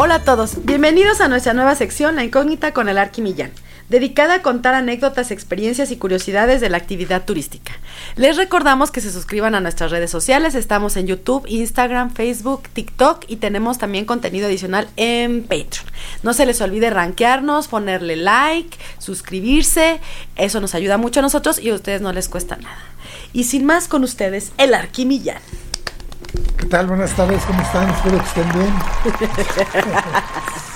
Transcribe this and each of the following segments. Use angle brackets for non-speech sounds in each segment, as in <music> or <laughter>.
Hola a todos, bienvenidos a nuestra nueva sección La Incógnita con el Arqui Millán, dedicada a contar anécdotas, experiencias y curiosidades de la actividad turística. Les recordamos que se suscriban a nuestras redes sociales, estamos en YouTube, Instagram, Facebook, TikTok y tenemos también contenido adicional en Patreon. No se les olvide rankearnos, ponerle like, suscribirse, eso nos ayuda mucho a nosotros y a ustedes no les cuesta nada. Y sin más con ustedes, el Arqui Millán. ¿Qué tal? Buenas tardes, ¿cómo están? Espero que estén bien.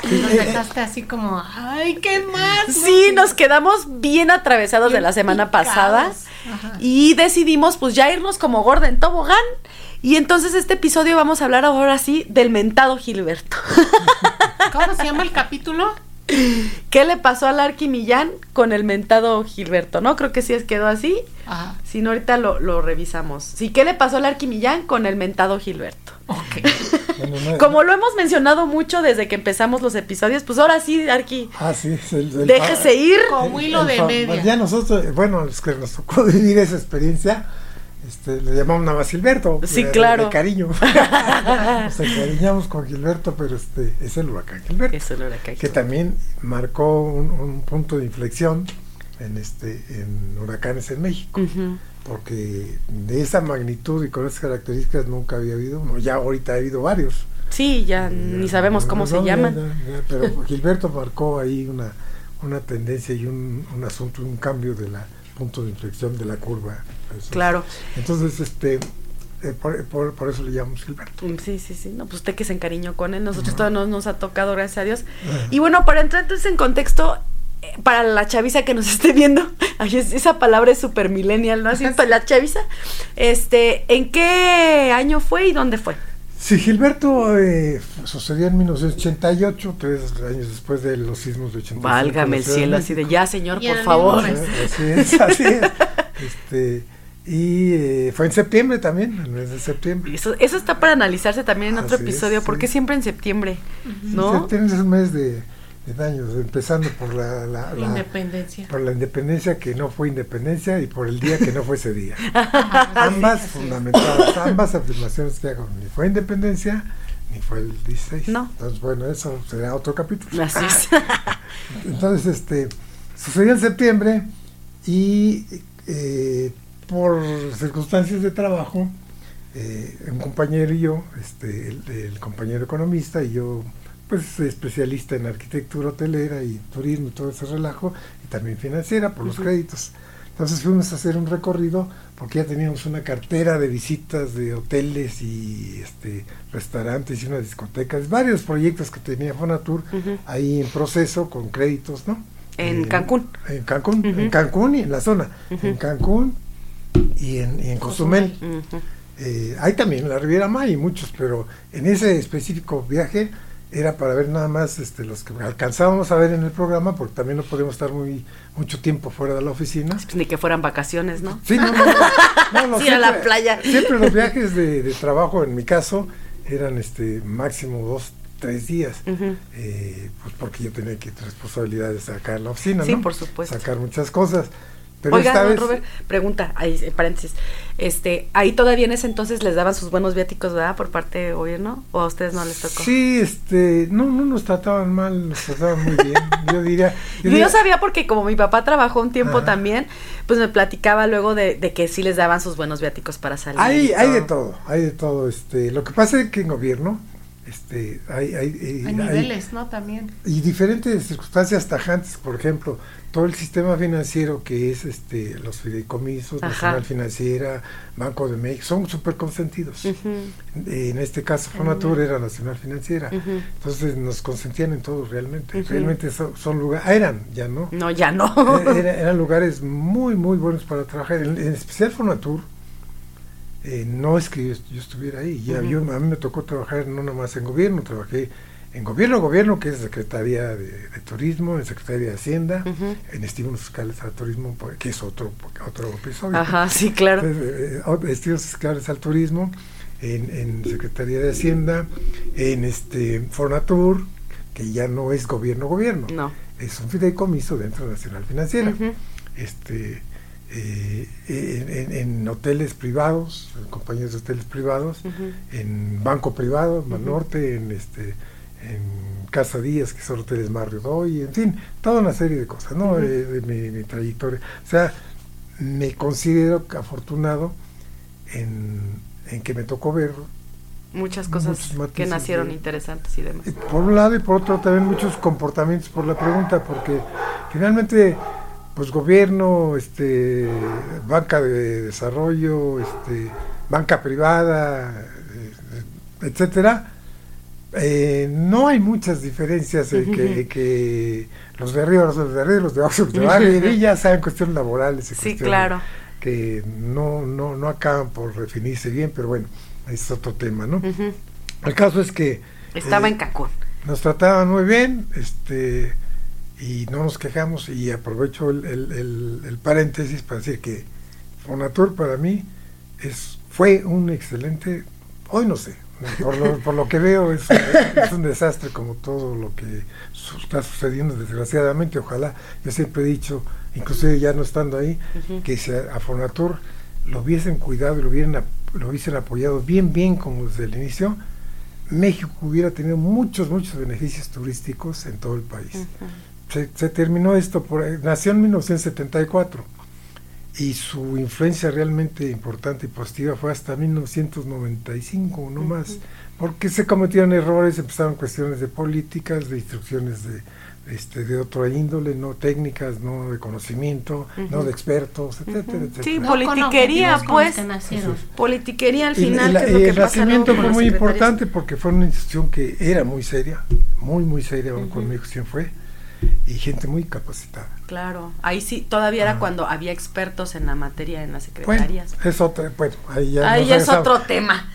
<laughs> Nos dejaste así como, ay, ¿qué más? Sí, nos quedamos bien atravesados de la semana pasada y decidimos pues ya irnos como gorda en tobogán. Y entonces este episodio vamos a hablar ahora sí del mentado Gilberto. ¿Cómo se llama el capítulo? ¿Qué le pasó al Arqui Millán con el mentado Gilberto? ¿No? Creo que sí es quedó así. Ajá. Si no, ahorita lo, lo revisamos. Sí, ¿qué le pasó al Arqui Millán con el mentado Gilberto? Ok. Bueno, no- Como lo hemos mencionado mucho desde que empezamos los episodios, pues ahora sí, Arqui, Ah, sí, es el, el déjese ir. Como hilo de media. Ya nosotros, bueno, los que nos tocó <laughs> vivir esa experiencia, este, le llamamos nada más Gilberto. Sí, de- de- claro. De cariño. <laughs> Nos encariñamos con Gilberto, pero este es el huracán Gilberto. Eso lo huracán. que también marcó un, un punto de inflexión en este en huracanes en México. Porque de esa magnitud y con esas características nunca había habido uno. Ya ahorita ha habido varios. Sí, ya Ya, ni sabemos cómo no, se no, llaman. ya, ya, pero <laughs> Gilberto marcó ahí una, una tendencia y un, un asunto, un cambio de la punto de inflexión de la curva. Eso. Claro. Entonces, este, eh, por, por- por eso le llamamos Gilberto. Mm, Sí, sí, sí. No, pues usted que se encariñó con él. Nosotros todavía no nos ha tocado, gracias a Dios. Y bueno, para entrar entonces en contexto, eh, para la chaviza que nos <laughs> esté viendo, ay, es- esa palabra es super millennial, ¿no? Así, para la chaviza, este, ¿en qué año fue y dónde fue? Sí, Gilberto eh, sucedió en 1988, tres años después de los sismos de 85. Válgame el cielo, así de ya, señor, Y por favor. Eh, Así es, <laughs> así es. Este, y eh, fue en septiembre también, el mes de septiembre. Eso, eso está para analizarse también en otro Así es, episodio, sí. porque siempre en septiembre, ¿no? Septiembre es un mes de, de daños, empezando por la, la- la- Independencia. por la independencia que no fue independencia y por el día que no fue ese día. <laughs> Ajá, ambas fundamentadas, ambas afirmaciones que hago, ni fue independencia ni fue el 16. No. Entonces, bueno, eso será otro capítulo. Así es. <laughs> Entonces, este, sucedió en septiembre y eh, por circunstancias de trabajo, eh, un compañero y yo, este, el, el compañero economista y yo, pues especialista en arquitectura hotelera y turismo y todo ese relajo, y también financiera por los créditos. Entonces fuimos a hacer un recorrido porque ya teníamos una cartera de visitas de hoteles y este, restaurantes y unas discotecas, varios proyectos que tenía Fonatur Ujú. ahí en proceso con créditos, ¿no? En Eh, Cancún. En Cancún, Ujú. en Cancún y en la zona. En Cancún y en, y en Cozumel. Eh, hay también en la Riviera Maya y muchos, pero en ese específico viaje era para ver nada más este, los que alcanzábamos a ver en el programa, porque también no podemos estar muy mucho tiempo fuera de la oficina. Ni que fueran vacaciones, ¿no? Sí, no, no, no, <laughs> Sí, a la playa. Siempre los <laughs> viajes de, de trabajo, en mi caso, eran este máximo dos, tres días. Eh, pues porque yo tenía que responsabilidades acá en la oficina, Sí, ¿no? por supuesto. Sacar muchas cosas. Pero Oiga, esta don vez, Robert, pregunta, ahí, eh, paréntesis, este, ahí todavía en ese entonces les daban sus buenos viáticos, ¿verdad? Por parte del gobierno, o a ustedes no les tocó. Sí, este, no, no nos trataban mal, nos trataban muy bien. <laughs> Yo diría. Yo, diría- sabía porque como mi papá trabajó un tiempo Ajá. también, pues me platicaba luego de, de que sí les daban sus buenos viáticos para salir. Hay, hay de todo, hay de todo. Este, lo que pasa es que en gobierno, este, hay, hay, eh, A hay- niveles, ¿no? También. y diferentes circunstancias tajantes, por ejemplo, todo el sistema financiero que es este los fideicomisos, Ajá. Nacional Financiera, Banco de México, son súper consentidos. En este caso, Fonatur era Nacional Financiera. Entonces nos consentían en todo realmente. Realmente son, son lugares, eran, ya no. No, ya no. Eh, era- eran lugares muy, muy buenos para trabajar. En, en especial Fonatur, eh, no es que yo, yo estuviera ahí. Ya, yo, a mí me tocó trabajar no nada más en gobierno, trabajé en gobierno, gobierno, que es Secretaría de, de Turismo, en Secretaría de Hacienda, en estímulos fiscales al turismo, pues, que es otro, otro episodio. Ajá, sí, claro. Entonces, eh, eh, estímulos fiscales al turismo, en, en Secretaría de Hacienda, en este Fonatur, que ya no es gobierno, gobierno, No. es un fideicomiso dentro de Nacional Financiera. Este eh, en, hoteles privados, en compañías de hoteles privados, en banco privado, en Ujú. Banorte, en este en Casa Díaz, que son hoteles Mario Doy, en fin, toda una serie de cosas, ¿no? Eh, de mi, mi trayectoria. O sea, me considero afortunado en, en que me tocó ver, Muchas cosas que nacieron de- interesantes y demás. eh, por un lado y por otro también muchos comportamientos por la pregunta, porque finalmente, pues gobierno, este, banca de desarrollo, este, banca privada, eh, etcétera, eh, no hay muchas diferencias eh, que, que los de arriba, los de arriba, los de abajo, los de abajo, y ya saben <laughs> cuestiones laborales y Sí, cuestiones claro. que no, no, no acaban por definirse bien, pero bueno, es otro tema, ¿no? El caso es que Estaba eh, en Cancún. nos trataban muy bien, este, y no nos quejamos, y aprovecho el, el- el- el paréntesis para decir que Fonatur para mí es, fue un excelente, hoy no sé, por lo, por lo que veo es, es un desastre como todo lo que su- está sucediendo desgraciadamente, ojalá, yo siempre he dicho, inclusive ya no estando ahí, que si a, a Fonatur lo hubiesen cuidado y lo hubiesen, ap- lo hubiesen apoyado bien, bien como desde el inicio, México hubiera tenido muchos, muchos beneficios turísticos en todo el país. Se, se terminó esto, por, nació en 1974 y su influencia realmente importante y positiva fue hasta 1995, no más, Ujú. porque se cometieron errores, empezaron cuestiones de políticas, de instrucciones de, este, de otra índole, no técnicas, no de conocimiento, no de expertos, etcétera, Ujú. etcétera. Sí, No politiquería, con con pues. que. Politiquería al Y final, la- que es lo que el pasa luego nacimiento con fue muy importante porque fue una institución que era muy seria, muy, muy seria, aún Ujú. conmigo siempre fue, y gente muy capacitada. Claro, ahí sí, todavía era cuando había expertos en la materia en las Bueno, secretarías. es otra, bueno, ahí ya, Ahí ya es otro tema.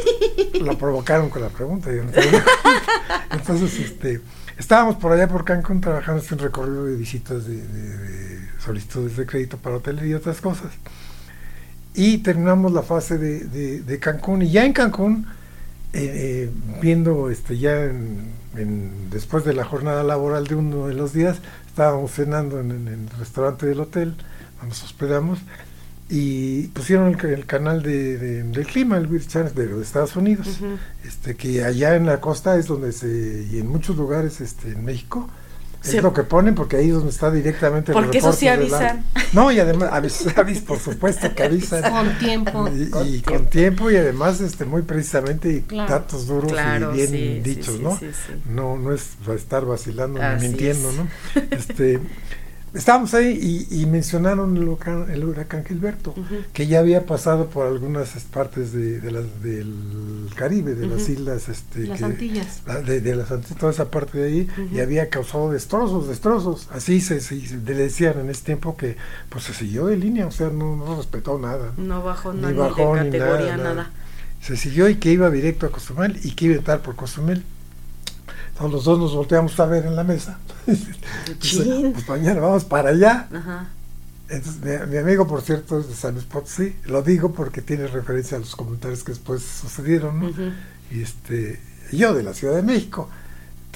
<laughs> Lo provocaron con la pregunta. yo no. <laughs> Entonces, este, estábamos por allá por Cancún trabajando en un recorrido de visitas de, de- de solicitudes de crédito para hoteles y otras cosas. Y terminamos la fase de, de- de Cancún. Y ya en Cancún, eh, eh, viendo este, ya en- en- después de la jornada laboral de uno de los días, estábamos cenando en, en el restaurante del hotel, donde nos hospedamos, y pusieron el, ca- el canal de, de- del clima, el Weather Channel de, de Estados Unidos, este, que allá en la costa es donde se, y en muchos lugares este, en México, Sí. es lo que ponen porque ahí es donde está directamente el Porque eso sí reporte de la- avisan. No, y además, avis, <laughs> avis, por supuesto que avisan. Con tiempo. Y, Con y tiempo. con tiempo y además este muy precisamente y Claro. datos duros Claro, y bien sí, dichos, sí, ¿no? sí, sí. No no es para estar vacilando Así ni mintiendo, es. ¿no? <laughs> Este estábamos ahí y, y mencionaron el huracán, el huracán Gilberto, que ya había pasado por algunas partes de, de las del Caribe, de las islas este Las que- Antillas. la- de, de las Antillas, toda esa parte de ahí, y había causado destrozos, destrozos. Así se, se- se- le decían en ese tiempo que pues se siguió de línea, o sea, no, no respetó nada. No bajó Ni bajó, ni categoría, nada, nada. nada. Se siguió y que iba directo a Cozumel y que iba a estar por Cozumel. Entonces los dos nos volteamos a ver en la mesa. <laughs> Chin. pues mañana vamos para allá. Ajá. Entonces, mi, mi amigo, por cierto, es de San Luis Potosí. Lo digo porque tiene referencia a los comentarios que después sucedieron, ¿no? Y este yo de la Ciudad de México.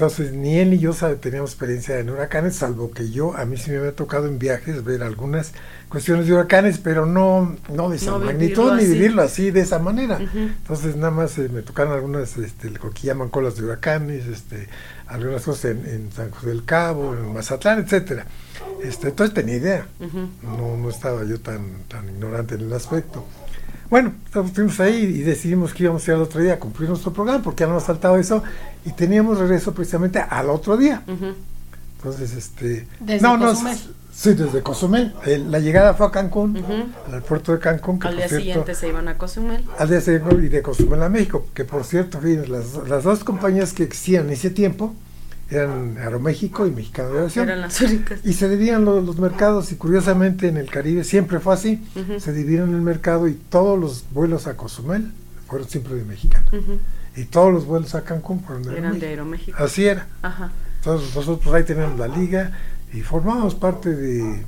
Entonces, ni él ni yo teníamos experiencia en huracanes, salvo que yo, a mí sí me había tocado en viajes ver algunas cuestiones de huracanes, pero no, no de esa No magnitud ni así. vivirlo así de esa manera. Entonces, nada más eh, me tocaron algunas, este, lo que llaman colas de huracanes, este, algunas cosas en, en San José del Cabo, en Mazatlán, etcétera. Este, entonces tenía idea, no, no estaba yo tan, tan ignorante en el aspecto. Bueno, estuvimos ahí y decidimos que íbamos a ir al otro día a cumplir nuestro programa, porque ya no nos faltaba eso, y teníamos regreso precisamente al otro día. Entonces, este... Desde no, no, Cozumel. sí, desde Cozumel. El- la llegada fue a Cancún, al aeropuerto de Cancún, que Al día cierto, siguiente se iban a Cozumel. al día siguiente y de Cozumel a México, que por cierto, las, las dos compañías que existían en ese tiempo eran Aeroméxico y Mexicano de Aviación. Eran las únicas. Y se dividían los, los mercados y curiosamente en el Caribe siempre fue así. Se dividieron el mercado y todos los vuelos a Cozumel fueron siempre de Mexicano. Y todos los vuelos a Cancún fueron de Eran de Aeroméxico. Aeroméxico. Así era. Ajá. Entonces nosotros ahí teníamos la liga y formábamos parte de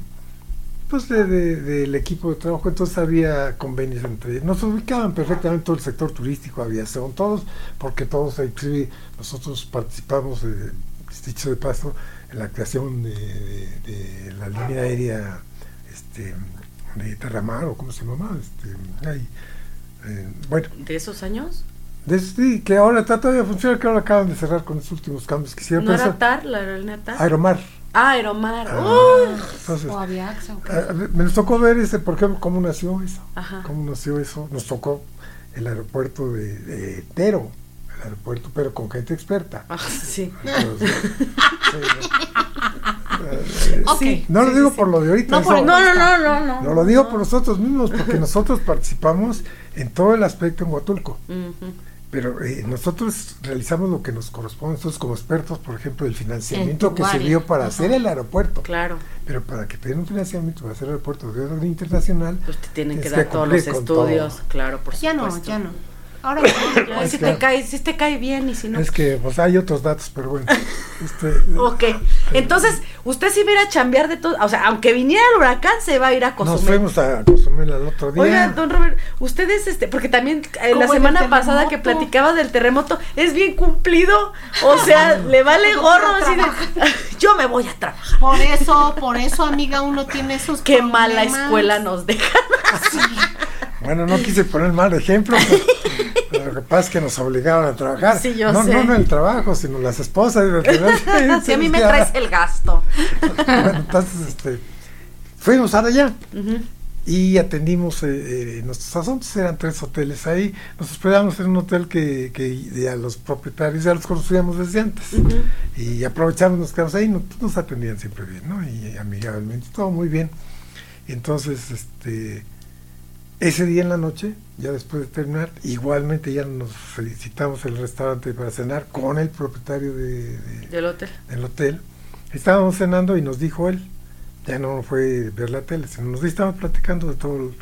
pues de, de- del equipo de trabajo, entonces había convenios entre nos ubicaban perfectamente todo el sector turístico, aviación, todos, porque todos, inclusive nosotros participamos, de, dicho de paso, en la creación de, de- de la línea aérea este, de Terramar, o cómo se llama, este, ahí, eh, bueno, ¿De esos años? de- sí, que ahora está todavía funciona, que ahora acaban de cerrar con los últimos cambios que hicieron. ¿No era TAR, la aerolínea TAR? Aeromar. Ah, Aeromar. Ah, ¡Uh! entonces, O Aviaxa. Ah, me nos tocó ver este, por ejemplo, cómo nació eso. Ajá. Cómo nació eso. Nos tocó el aeropuerto de, de Tero, el aeropuerto, pero con gente experta. Ah, sí. Entonces, <laughs> sí, ¿no? Sí. Lo digo sí. por lo de ahorita. No, por- eso- No, no, no, no, no. no lo digo por nosotros mismos, porque nosotros participamos en todo el aspecto en Huatulco. Pero eh, nosotros realizamos lo que nos corresponde, nosotros como expertos, por ejemplo, el financiamiento que área. sirvió para hacer el aeropuerto. Claro. Pero para que te den un financiamiento para hacer aeropuerto de orden internacional, Pues te tienen que dar todos los estudios, todo. claro, por Ya supuesto. no, ya no. Ahora Es si te cae, si te cae bien y si no. es que pues hay otros datos, pero bueno. este, Ok, entonces usted si viera a chambear de todo, o sea, aunque viniera el huracán, se va a ir a nos Cozumel. fuimos a Cozumel el otro día. Oiga, don Robert, ustedes, este, porque también eh, la semana pasada que platicaba del terremoto, es bien cumplido, o sea, <laughs> le vale gorro así de, <laughs> yo me voy a trabajar. Por eso, por eso, amiga, uno tiene esos Qué mala problemas. escuela nos deja. Bueno, no quise poner mal ejemplo, <laughs> pero, lo que pasa es que nos obligaron a trabajar. Sí, yo no, sé. no en el trabajo, sino las esposas. Si <laughs> a mí me traes el gasto. Bueno, entonces, este, fuimos ahora allá. Y atendimos eh, eh, nuestros asuntos, eran tres hoteles ahí, nos hospedamos en un hotel que, que ya los propietarios ya los conocíamos desde antes Ujú. y aprovechamos, nos quedamos ahí, nos, nos atendían siempre bien, ¿no? Y amigablemente, todo muy bien. Entonces, este, ese día en la noche, ya después de terminar, igualmente ya nos felicitamos el restaurante para cenar con el propietario de- de, Del hotel. del hotel. Estábamos cenando y nos dijo él, ya no fue ver la tele, sino nos estábamos platicando de todo,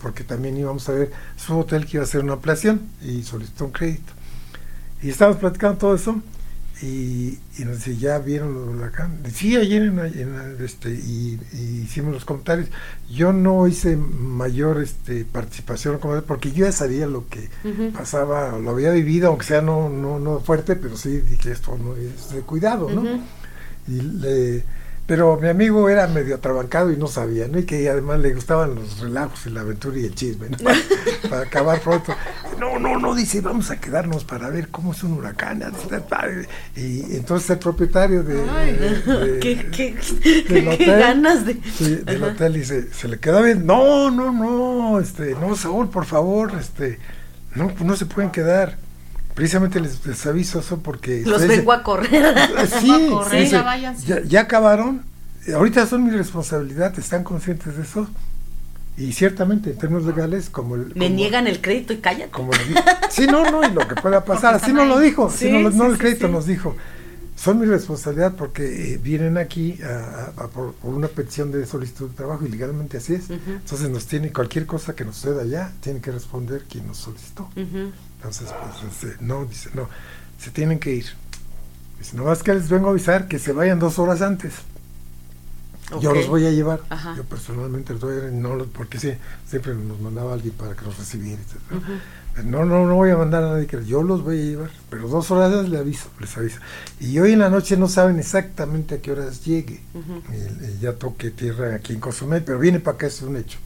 porque también íbamos a ver su hotel que iba a hacer una ampliación y solicitó un crédito. Y estábamos platicando todo eso y, y nos dice, ¿ya vieron el huracán? Sí, ayer en, la- en este, y, y hicimos los comentarios. Yo no hice mayor este, participación porque yo ya sabía lo que Ujú. pasaba, lo había vivido, aunque sea no, no, no fuerte, pero sí dije esto no es de cuidado, ¿no? Y le- pero mi amigo era medio atrabancado y no sabía, ¿no? Y que además le gustaban los relajos y la aventura y el chisme, ¿no? para <laughs> acabar pronto. No, no, no, dice, vamos a quedarnos para ver cómo es un huracán. Y entonces el propietario de, Ay, de- de- qué, qué, del qué hotel, ganas de. sí, del Ajá. hotel dice, se le quedó bien. No, no, no, este, no, Saúl, por favor, este, no, no se pueden quedar. Precisamente les, les aviso eso porque Los ustedes- vengo a <laughs> correr. Sí, a correr, sí, ya. Ya, ya acabaron. Ahorita son mi responsabilidad, están conscientes de eso. Y ciertamente, en términos legales, como el. Me como- niegan el crédito y cállate. Como el- sí, no, no, y lo que pueda pasar. Porque Así nos lo dijo, Sí, sí, no, no sí, el crédito sí. nos dijo. Son mi responsabilidad porque eh, vienen aquí a- a- a por, por una petición de solicitud de trabajo y legalmente así es. Entonces nos tiene cualquier cosa que nos suceda allá, tiene que responder quien nos solicitó. Entonces, pues, este, no, dice, no, se tienen que ir. Dice, no más que les vengo a avisar que se vayan dos horas antes. Yo los voy a llevar. Ajá. Yo personalmente los voy a no los- porque sí, siempre nos mandaba alguien para que los recibiera. No, no, no voy a mandar a nadie que yo los voy a llevar, pero dos horas antes les aviso, les aviso. Y hoy en la noche no saben exactamente a qué horas llegue. Ya toque tierra aquí en Cozumel, pero viene para acá, es un hecho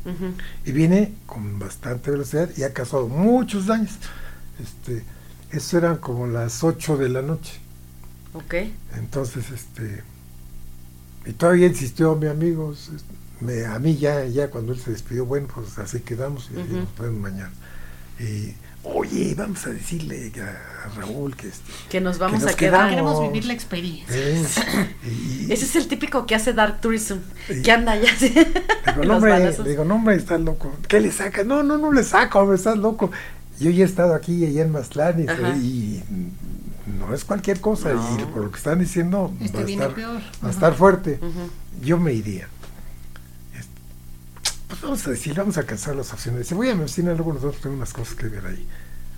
y viene con bastante velocidad y ha causado muchos daños. Este, eso eran como las 8 de la noche. Ok. Entonces, este, y todavía insistió mi amigo, me, a mí ya, ya cuando él se despidió, bueno, pues así quedamos y nos vemos mañana. Y, oye, vamos a decirle a, a Raúl que este, Que nos vamos nos a quedar. quedamos. Queremos vivir la experiencia. eh, <laughs> y- Ese es el típico que hace Dark Tourism. Que anda allá así. <laughs> Digo, no, hombre, digo, no, hombre, estás loco. ¿Qué le sacas? No, no, no le saco, hombre, estás loco. Yo ya he estado aquí y allá en y, Ajá. y no es cualquier cosa. No. Y por lo que están diciendo, Este va, a viene estar, peor. va a estar fuerte. Yo me iría. Este, Pues vamos a decir, vamos a alcanzar las opciones. Dice, voy a mi oficina, luego nosotros tenemos unas cosas que ver ahí.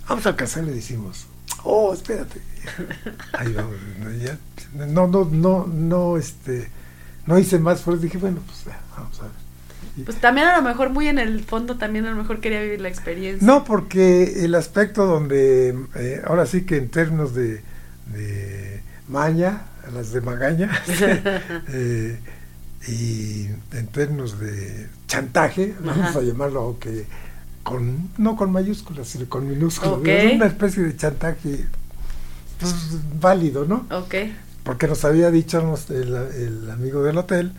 Vamos a alcanzar, le decimos, Oh, espérate. <laughs> Ahí vamos. No, ya, no, no, no, no, este, no hice más fuerza. Dije, bueno, pues ya, vamos a ver. Pues también a lo mejor muy en el fondo también a lo mejor quería vivir la experiencia. No, porque el aspecto donde, eh, ahora sí que en términos de, de maña, las de magaña, <laughs> eh, y en términos de chantaje, vamos Ajá. a llamarlo que con, no con mayúsculas, sino con minúsculas, Ok. es una especie de chantaje pues, válido, ¿no? Ok. porque nos había dicho el amigo del hotel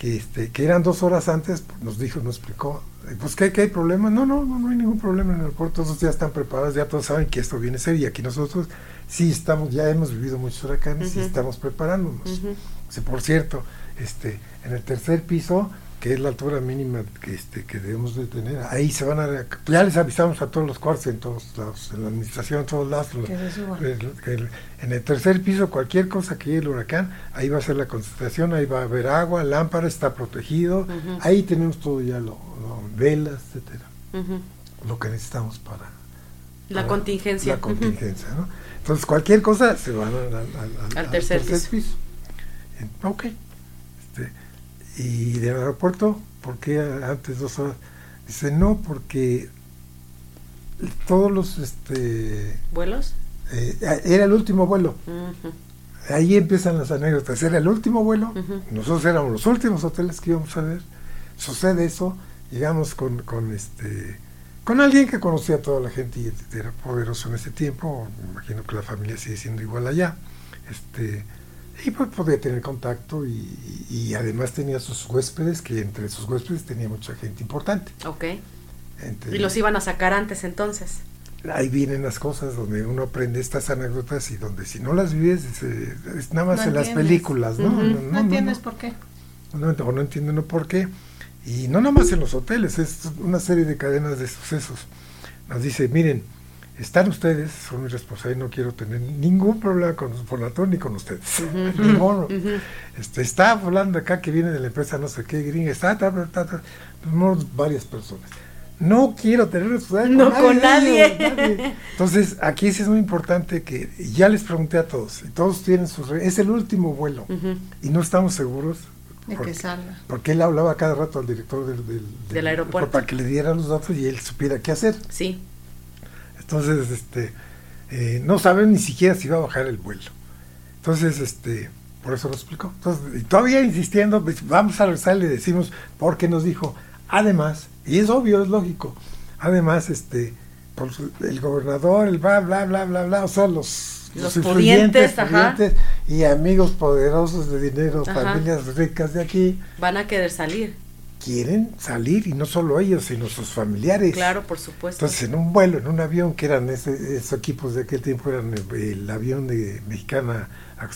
que este que eran dos horas antes pues, nos dijo nos explicó eh, pues que, hay problema no no no no hay ningún problema en el aeropuerto todos ya están preparados ya todos saben que esto viene a ser y aquí nosotros sí estamos ya hemos vivido muchos huracanes y Ujú. estamos preparándonos. Sí, por cierto este en el tercer piso que es la altura mínima que este que debemos de tener ahí se van a ya les avisamos a todos los cuartos en todos lados en la administración en todos lados se suban. el- el- en el tercer piso, cualquier cosa que llegue el huracán, ahí va a ser la concentración, ahí va a haber agua, lámpara, está protegido, ahí tenemos todo ya, lo, lo- velas, etcétera, lo que necesitamos para La para contingencia. La contingencia, ¿no? Entonces, cualquier cosa se van al, al- al- Al tercer piso. En- Ok. Y del aeropuerto, ¿por qué antes dos horas? Dice, no, porque todos los, este, ¿Vuelos? eh, era el último vuelo. Ahí empiezan las anécdotas. Era el último vuelo, nosotros éramos los últimos hoteles que íbamos a ver. Sucede eso, llegamos con, con este con alguien que conocía a toda la gente y era poderoso en ese tiempo. Me imagino que la familia sigue siendo igual allá. Este y pues podía tener contacto y, y además tenía sus huéspedes, que entre sus huéspedes tenía mucha gente importante. Ok. Entre- Y los iban a sacar antes entonces. ahí vienen las cosas donde uno aprende estas anécdotas y donde si no las vives es, es nada más No en las películas, ¿no? No, entiendes por qué. no, no, o no entienden no por qué. Y no nada más en los hoteles, es una serie de cadenas de sucesos. Nos dice, miren, están ustedes, son mi responsabilidad, no quiero tener ningún problema con Fonatur ni con ustedes. <laughs> Ninguno. Ujú. este, está hablando acá que viene de la empresa no sé qué, gringa, está, ta, ta, ta, ta, no, varias personas. No quiero tener responsabilidad No con nadie. nadie. Entonces, aquí sí es muy importante que ya les pregunté a todos, y todos tienen sus es el último vuelo, y no estamos seguros. De porque- que salga. porque él hablaba cada rato al director del, del, Del aeropuerto. para que le diera los datos y él supiera qué hacer. Sí. Entonces, este, eh, no saben ni siquiera si va a bajar el vuelo. Entonces, este, por eso lo explicó. Entonces, y todavía insistiendo, pues, vamos a regresar y le decimos, porque nos dijo, además, y es obvio, es lógico, además, este, el gobernador, el bla, bla, bla, bla, bla, o sea, los, Los influyentes, pudientes, y amigos poderosos de dinero, Ajá. familias ricas de aquí, Van a querer salir. Quieren salir, y no solo ellos, sino sus familiares. Claro, por supuesto. Entonces, en un vuelo, en un avión, que eran ese- esos equipos de aquel tiempo, eran el, el avión de mexicana,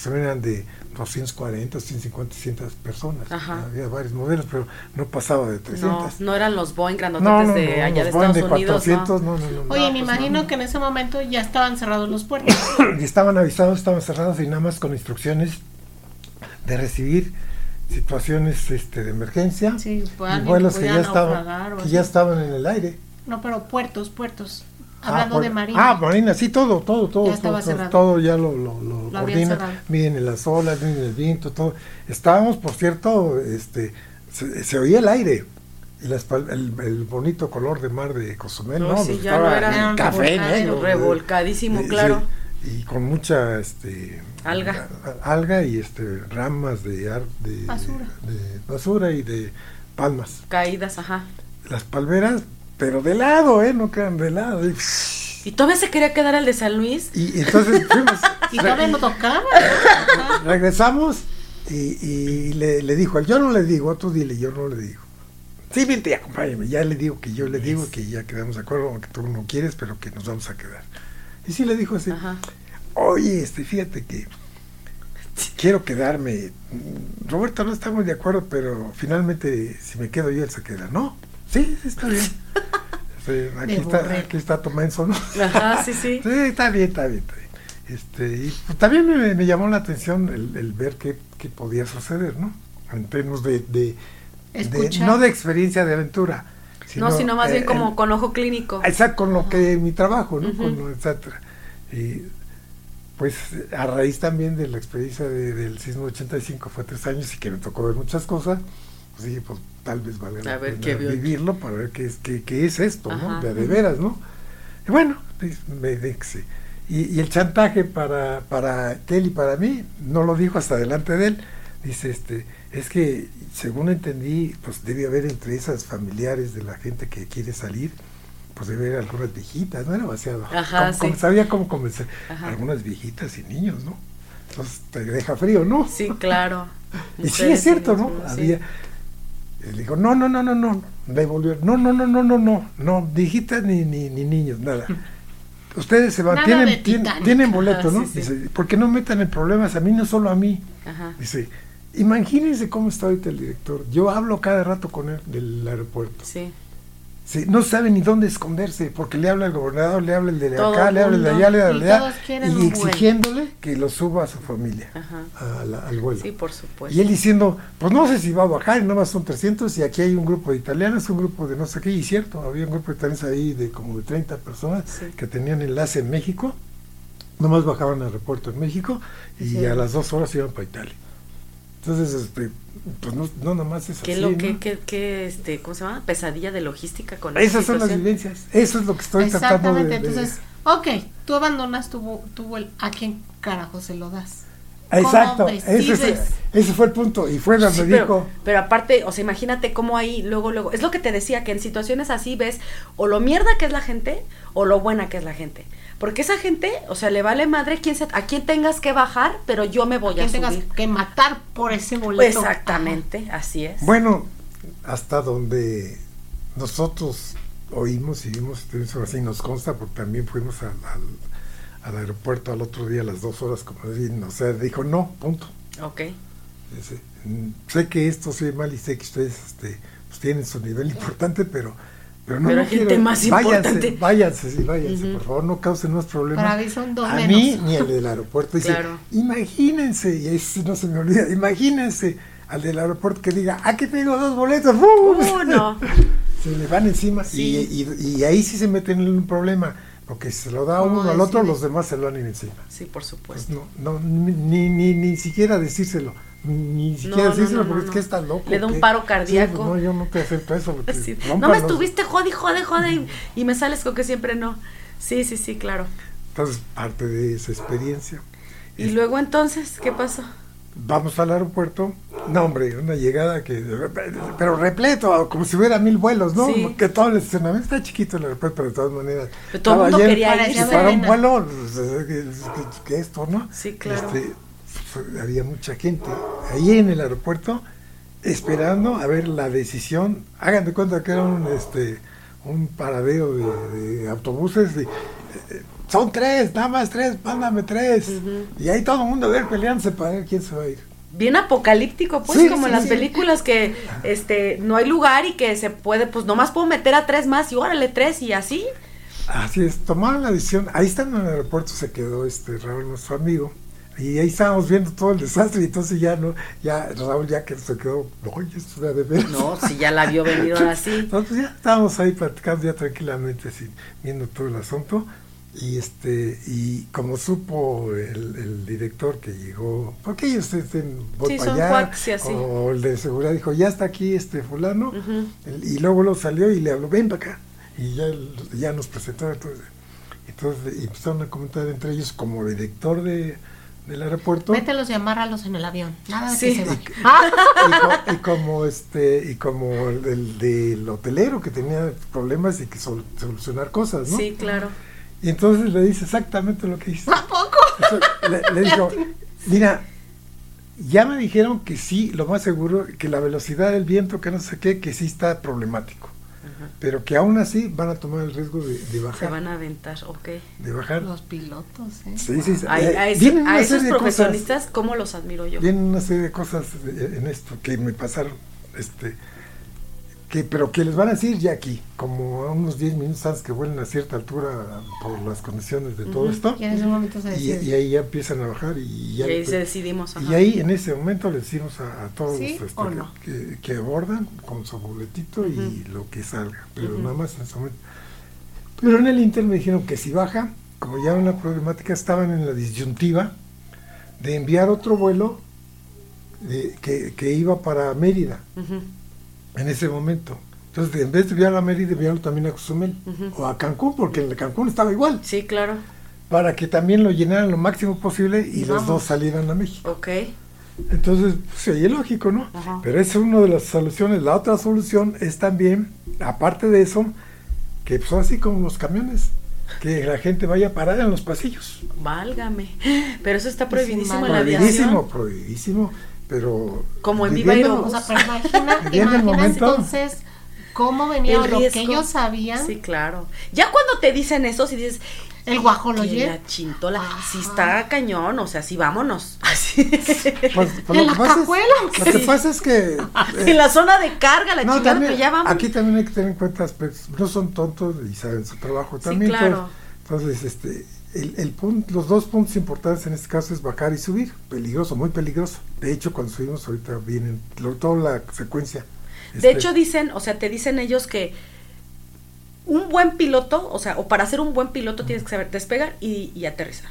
eran de 240, 150, 200 personas. Ajá. Había varios modelos, pero no pasaba de no, 300. no eran los Boeing grandotes no, no, de no, allá los de Boeing Estados de Unidos. 400, no. no, no, no, no. Oye, No, me pues imagino no. que en ese momento ya estaban cerrados los puertos. <coughs> y estaban avisados, estaban cerrados y nada más con instrucciones de recibir situaciones este, de emergencia Sí, pues, y vuelos que ya estaban que ya estaban en el aire. No, pero puertos, puertos. Ah, Hablando por- de Marina. Ah, Marina, sí, todo, todo, todo. Ya todo, estaba todo, cerrado. todo ya lo, lo, lo Lo coordina. las olas, miren el viento, todo. Estábamos, por cierto, este, se, se oía el aire. Y las pal- el, el bonito color de mar de Cozumel, No, ¿no? sí, Pues ya no era café revolcadísimo, Sí, claro. Y con mucha este, Alga. alga y este, ramas de, ar- de, Basura. de basura y de palmas Caídas, ajá. las palmeras, pero de lado, ¿eh? No quedan de lado. Y, ¿Y todavía se quería quedar el de San Luis? y entonces <laughs> fuimos, Y todavía no tocaba. regresamos y, y le, le dijo, yo no le digo, tú dile, yo no le digo. Sí, vente, acompáñame. Ya le digo que yo le digo que ya quedamos de acuerdo, aunque tú no quieres, pero que nos vamos a quedar. Y sí le dijo así, Ajá. oye, este, fíjate que quiero quedarme. Roberto, no estamos de acuerdo, pero finalmente si me quedo yo, él se queda. No, sí, está bien. Sí, <laughs> aquí, está, aquí está Tomenso, ¿no? Ajá, sí, sí. <laughs> Sí, está bien, está bien, está bien. Este, y pues, también me, me llamó la atención el, el ver qué, qué podía suceder, ¿no? En términos de, de, no de experiencia de aventura. No, sino más eh, bien como el- con ojo clínico. Exacto, con lo que mi trabajo, ¿no? Ujú. Con lo, etcétera. Y pues a raíz también de la experiencia de- del sismo 85, fue tres años y que me tocó ver muchas cosas, pues dije, pues tal vez valga la ver, pena vivirlo para ver qué es, qué, qué es esto, Ajá. ¿no? De, de veras, ¿no? Y bueno, pues, me dije, y, y el chantaje para, para él y para mí, no lo dijo hasta delante de él, dice, este, es que según entendí, pues debe haber entre esas familiares de la gente que quiere salir, pues debe haber algunas viejitas, no era demasiado. Ajá, sabía cómo convencer. Ajá. Algunas viejitas y niños, ¿no? Entonces te deja frío, ¿no? Sí, claro. <laughs> Y sí es cierto, ¿no? Había. y Le digo, no, no, no, no, no. Le volvió, no, no, no, no, no, no, no, viejitas ni, ni, ni niños, nada. <laughs> Ustedes se van, Nada tienen, tienen, tienen boleto, ¿no? sí, sí. Dice, ¿por qué no metan en problemas a mí, no solo a mí? Ajá. Dice, imagínense cómo está ahorita el director. Yo hablo cada rato con él del aeropuerto. Sí. Sí, no sabe ni dónde esconderse, porque le habla el gobernador, le habla el de Todo acá, el le habla el de allá, le habla el de allá, y vuelo. exigiéndole que lo suba a su familia, Ajá. a la- al vuelo. Sí, por supuesto. Y él diciendo, pues no sé si va a bajar, y nomás son 300, y aquí hay un grupo de italianos, un grupo de no sé qué, y cierto, había un grupo de italianos ahí de como de 30 personas Sí. que tenían enlace en México, nomás bajaban al aeropuerto en México, y Sí. a las dos horas iban para Italia. Entonces, este, pues no, no nomás es ¿Qué, así, lo, ¿no? qué, qué, qué, este, ¿Cómo se llama? Pesadilla de logística con esa Esas son las vivencias, eso es lo que estoy tratando de... Exactamente, entonces, ok, tú abandonas tu, tu vuelo, ¿a quién carajo se lo das? Exacto, ¿Cómo ese, es- decides? ese fue el punto, y fue donde Sí, pero, dijo... pero aparte, o sea, imagínate cómo ahí, luego, luego, es lo que te decía, que en situaciones así ves o lo mierda que es la gente o lo buena que es la gente. Porque esa gente, o sea, le vale madre quién se, a quién tengas que bajar, pero yo me voy a ¿Quién tengas subir. que matar por ese boleto? Exactamente, así es. Bueno, hasta donde nosotros oímos y vimos, así nos consta, porque también fuimos al, al- al aeropuerto al otro día a las dos horas, como decir, o sea, dijo no, punto. Ok. Dice, "Mm, sé que esto se ve mal y sé que ustedes este, pues, tienen su nivel importante, pero, pero no Pero hay gente quiero. más váyanse, importante. Váyanse, sí, váyanse, por favor, no causen más problemas. Para mí son dos a menos. mí ni el del aeropuerto. Dice, Claro. imagínense, y eso no se me olvida, imagínense al del aeropuerto que diga, aquí tengo dos boletos. ¡uh! Uh, no. <laughs> se le van encima Sí. y, y- y ahí sí se meten en un problema, porque si se lo da ¿Cómo uno al otro, los demás se lo ir encima. Sí, por Pues supuesto. no, no ni, ni, ni siquiera decírselo, ni siquiera no, decírselo no, porque es que está loco. Le da un paro Sí, cardíaco. pues no, yo no te acepto eso. porque <laughs> Sí. No me estuviste jode, jode, jode y, y me sales con que siempre no. Sí, sí, sí, claro. Entonces, parte de esa experiencia. Y luego entonces, ¿qué pasó? Vamos al aeropuerto. No, hombre, una llegada que. Pero repleto, como si hubiera mil vuelos, ¿no? Sí. Que todo el estacionamiento está chiquito el aeropuerto, pero de todas maneras. Pero todo el estaba mundo lleno. quería ir. para un vuelo, pues, que, esto, ¿no? Sí, claro. Este, había mucha gente ahí en el aeropuerto esperando a ver la decisión. Hagan de cuenta que era un, este, un paradero de, de autobuses. eh, son tres, nada más tres, mándame tres. Y ahí todo el mundo a ver peleándose para ver quién se va a ir. Bien apocalíptico, pues, Sí, como sí, en las sí. películas que este no hay lugar y que se puede, pues nomás puedo meter a tres más y órale tres y así. Así es, tomaron la decisión. Ahí estando en el aeropuerto se quedó este Raúl, nuestro amigo. Y ahí estábamos viendo todo el desastre y entonces ya no, ya Raúl ya que se quedó, oye, esto era de veras. No, si ya la vio venir ahora <laughs> sí. Entonces ya estábamos ahí platicando ya tranquilamente, así, viendo todo el asunto. Y este, y como supo el, el director que llegó, porque ellos estén voy Sí, para allá, y o el de seguridad dijo, ya está aquí este fulano, y luego lo salió y le habló, ven para acá. Y ya, ya nos presentó entonces. Entonces y empezaron a comentar entre ellos como director de, del aeropuerto. Mételos y amárralos en el avión. Nada de Sí. que se y, co- y como este y como el, el del hotelero que tenía problemas y que sol- solucionar cosas, ¿no? Sí, claro. Y entonces le dice exactamente lo que hizo. ¿A poco? Entonces, le, le <laughs> dijo, mira, ya me dijeron que sí, lo más seguro, que la velocidad del viento, que no sé qué, que sí está problemático. Ajá. Pero que aún así van a tomar el riesgo de, de Se bajar. van a aventar, ok. De bajar. Los pilotos, ¿eh? Sí, sí, sí. A, Eh, a ese- esos de cosas- profesionistas, ¿cómo los admiro yo? Vienen una serie de cosas eh, en esto que me pasaron, este, que pero que les van a decir ya aquí, como a unos 10 minutos antes que vuelen a cierta altura por las condiciones de todo esto, Y en ese momento se y, y ahí ya empiezan a bajar y Y ya ahí se decidimos. y ahí en ese momento les decimos a, a todos ¿Sí este, que- no? que, que abordan con su boletito y lo que salga, pero nada más en ese momento. Pero en el Inter me dijeron que si baja, como ya una problemática, estaban en la disyuntiva de enviar otro vuelo de- que, que iba para Mérida Ujú. En ese momento. Entonces, en vez de enviarlo a Mérida, enviarlo también a Cozumel o a Cancún, porque en Cancún estaba igual, Sí, claro. para que también lo llenaran lo máximo posible y los dos salieran a México. Ok. Entonces, pues, oye lógico, ¿no? Pero esa es una de las soluciones. La otra solución es también, aparte de eso, que pues así como los camiones, que la gente vaya parada en los pasillos. Válgame. Pero eso está prohibidísimo en la Prohibidísimo, aviación. prohibidísimo, pero... Como en Viva. O sea, pero imagina, <laughs> imagina momento. entonces cómo venía El lo riesgo. que ellos sabían. Sí, claro. Ya cuando te dicen eso, si dices, El guajoloye. que la chintola, si está cañón, o sea, sí, vámonos. <laughs> Así. Pues, pues, En lo, la que pasa es, cajuela, lo que sí. pasa es que... <laughs> eh, en la zona de carga, la no, chingada, también, pero ya vamos. aquí también hay que tener en cuenta aspectos, no son tontos y saben su trabajo Sí, también. claro. Entonces, entonces, este, el, el punto, los dos puntos importantes en este caso es bajar y subir. Peligroso, muy peligroso. De hecho, cuando subimos ahorita vienen lo- toda la secuencia. De Este, hecho, dicen, o sea, te dicen ellos que un buen piloto, o sea, o para ser un buen piloto tienes que saber despegar y, y aterrizar.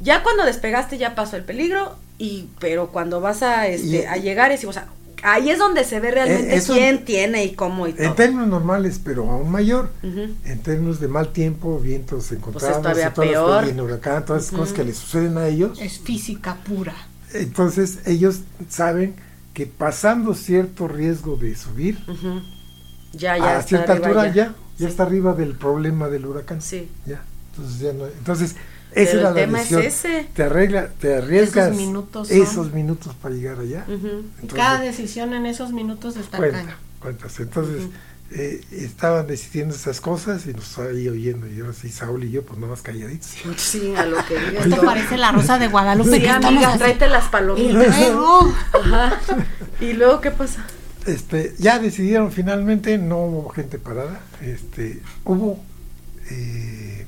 Ya cuando despegaste ya pasó el peligro, y pero cuando vas a, este, Y- a llegar es, o sea, ahí es donde se ve realmente Eh, eso- quién tiene y cómo y todo. en términos normales, pero aún mayor. En términos de mal tiempo, vientos encontrados, todavía y todas las peor. cosas, y en huracán, todas esas cosas que les suceden a ellos. Es física pura. Entonces, ellos saben que pasando cierto riesgo de subir. Ya, ya. a está cierta arriba altura ya, ya, Sí. está arriba del problema del huracán. Sí. Ya. Entonces ya no, entonces Pero esa era el la tema es ese. Te arregla, te arriesgas Esos minutos son- esos minutos para llegar allá. Entonces, cada decisión en esos minutos está cuenta, caña. cuentas. Entonces eh, estaban decidiendo esas cosas y nos estaba ahí oyendo y ahora sí Saúl y yo pues nomás calladitos. Sí, a lo que <laughs> digas. Esto parece la rosa de Guadalupe. Sí, que amiga, tráete las Y palomitas. luego, Ajá. ¿Y luego qué pasa? Este, ya decidieron finalmente, no hubo gente parada, este, hubo eh,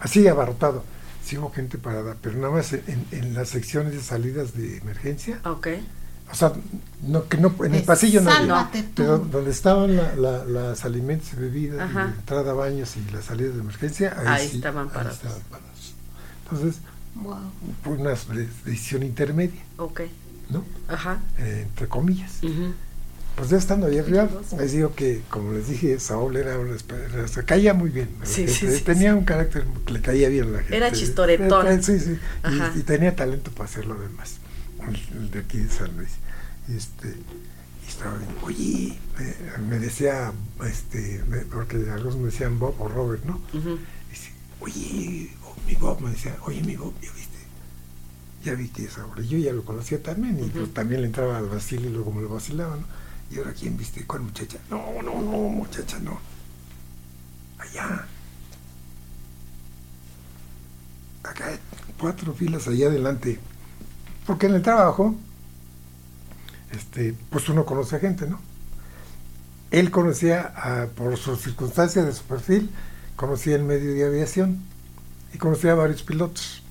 así abarrotado, sí hubo gente parada, pero nada más en, en las secciones de salidas de emergencia, Ok. o sea, no, que no, en el De pasillo no había, pero donde estaban la, la- las alimentos y bebidas, y la entrada a baños y las salidas de emergencia, ahí, Ahí sí, estaban ahí parados. estaban parados. Entonces, wow. fue una de- decisión intermedia, Ok. ¿no? Ajá. Eh, entre comillas. Ujú. Pues ya estando ahí arriba, les digo que, como les dije, Saúl era se caía muy bien. Sí, gente, sí, sí, tenía un carácter que le caía bien a la gente. Era chistoretón. Sí, sí. Y, y tenía talento para hacer lo demás. El, el de aquí de San Luis. Este, y estaba bien, oye, me, me decía, este, me- porque algunos me decían Bob o Robert, ¿no? Dice, oye, mi Bob me decía, oye, mi Bob, ¿ya viste? Ya vi que es ahora. Yo ya lo conocía también y pues, también le entraba al vacilo y luego me lo vacilaba, ¿no? Y ahora, ¿quién viste? ¿Cuál muchacha? No, no, no, muchacha, no. Allá. Acá, cuatro filas allá adelante. Porque en el trabajo, este, pues uno conoce a gente, ¿no? Él conocía, a- por sus circunstancias de su perfil, conocía el medio de aviación y conocía a varios pilotos,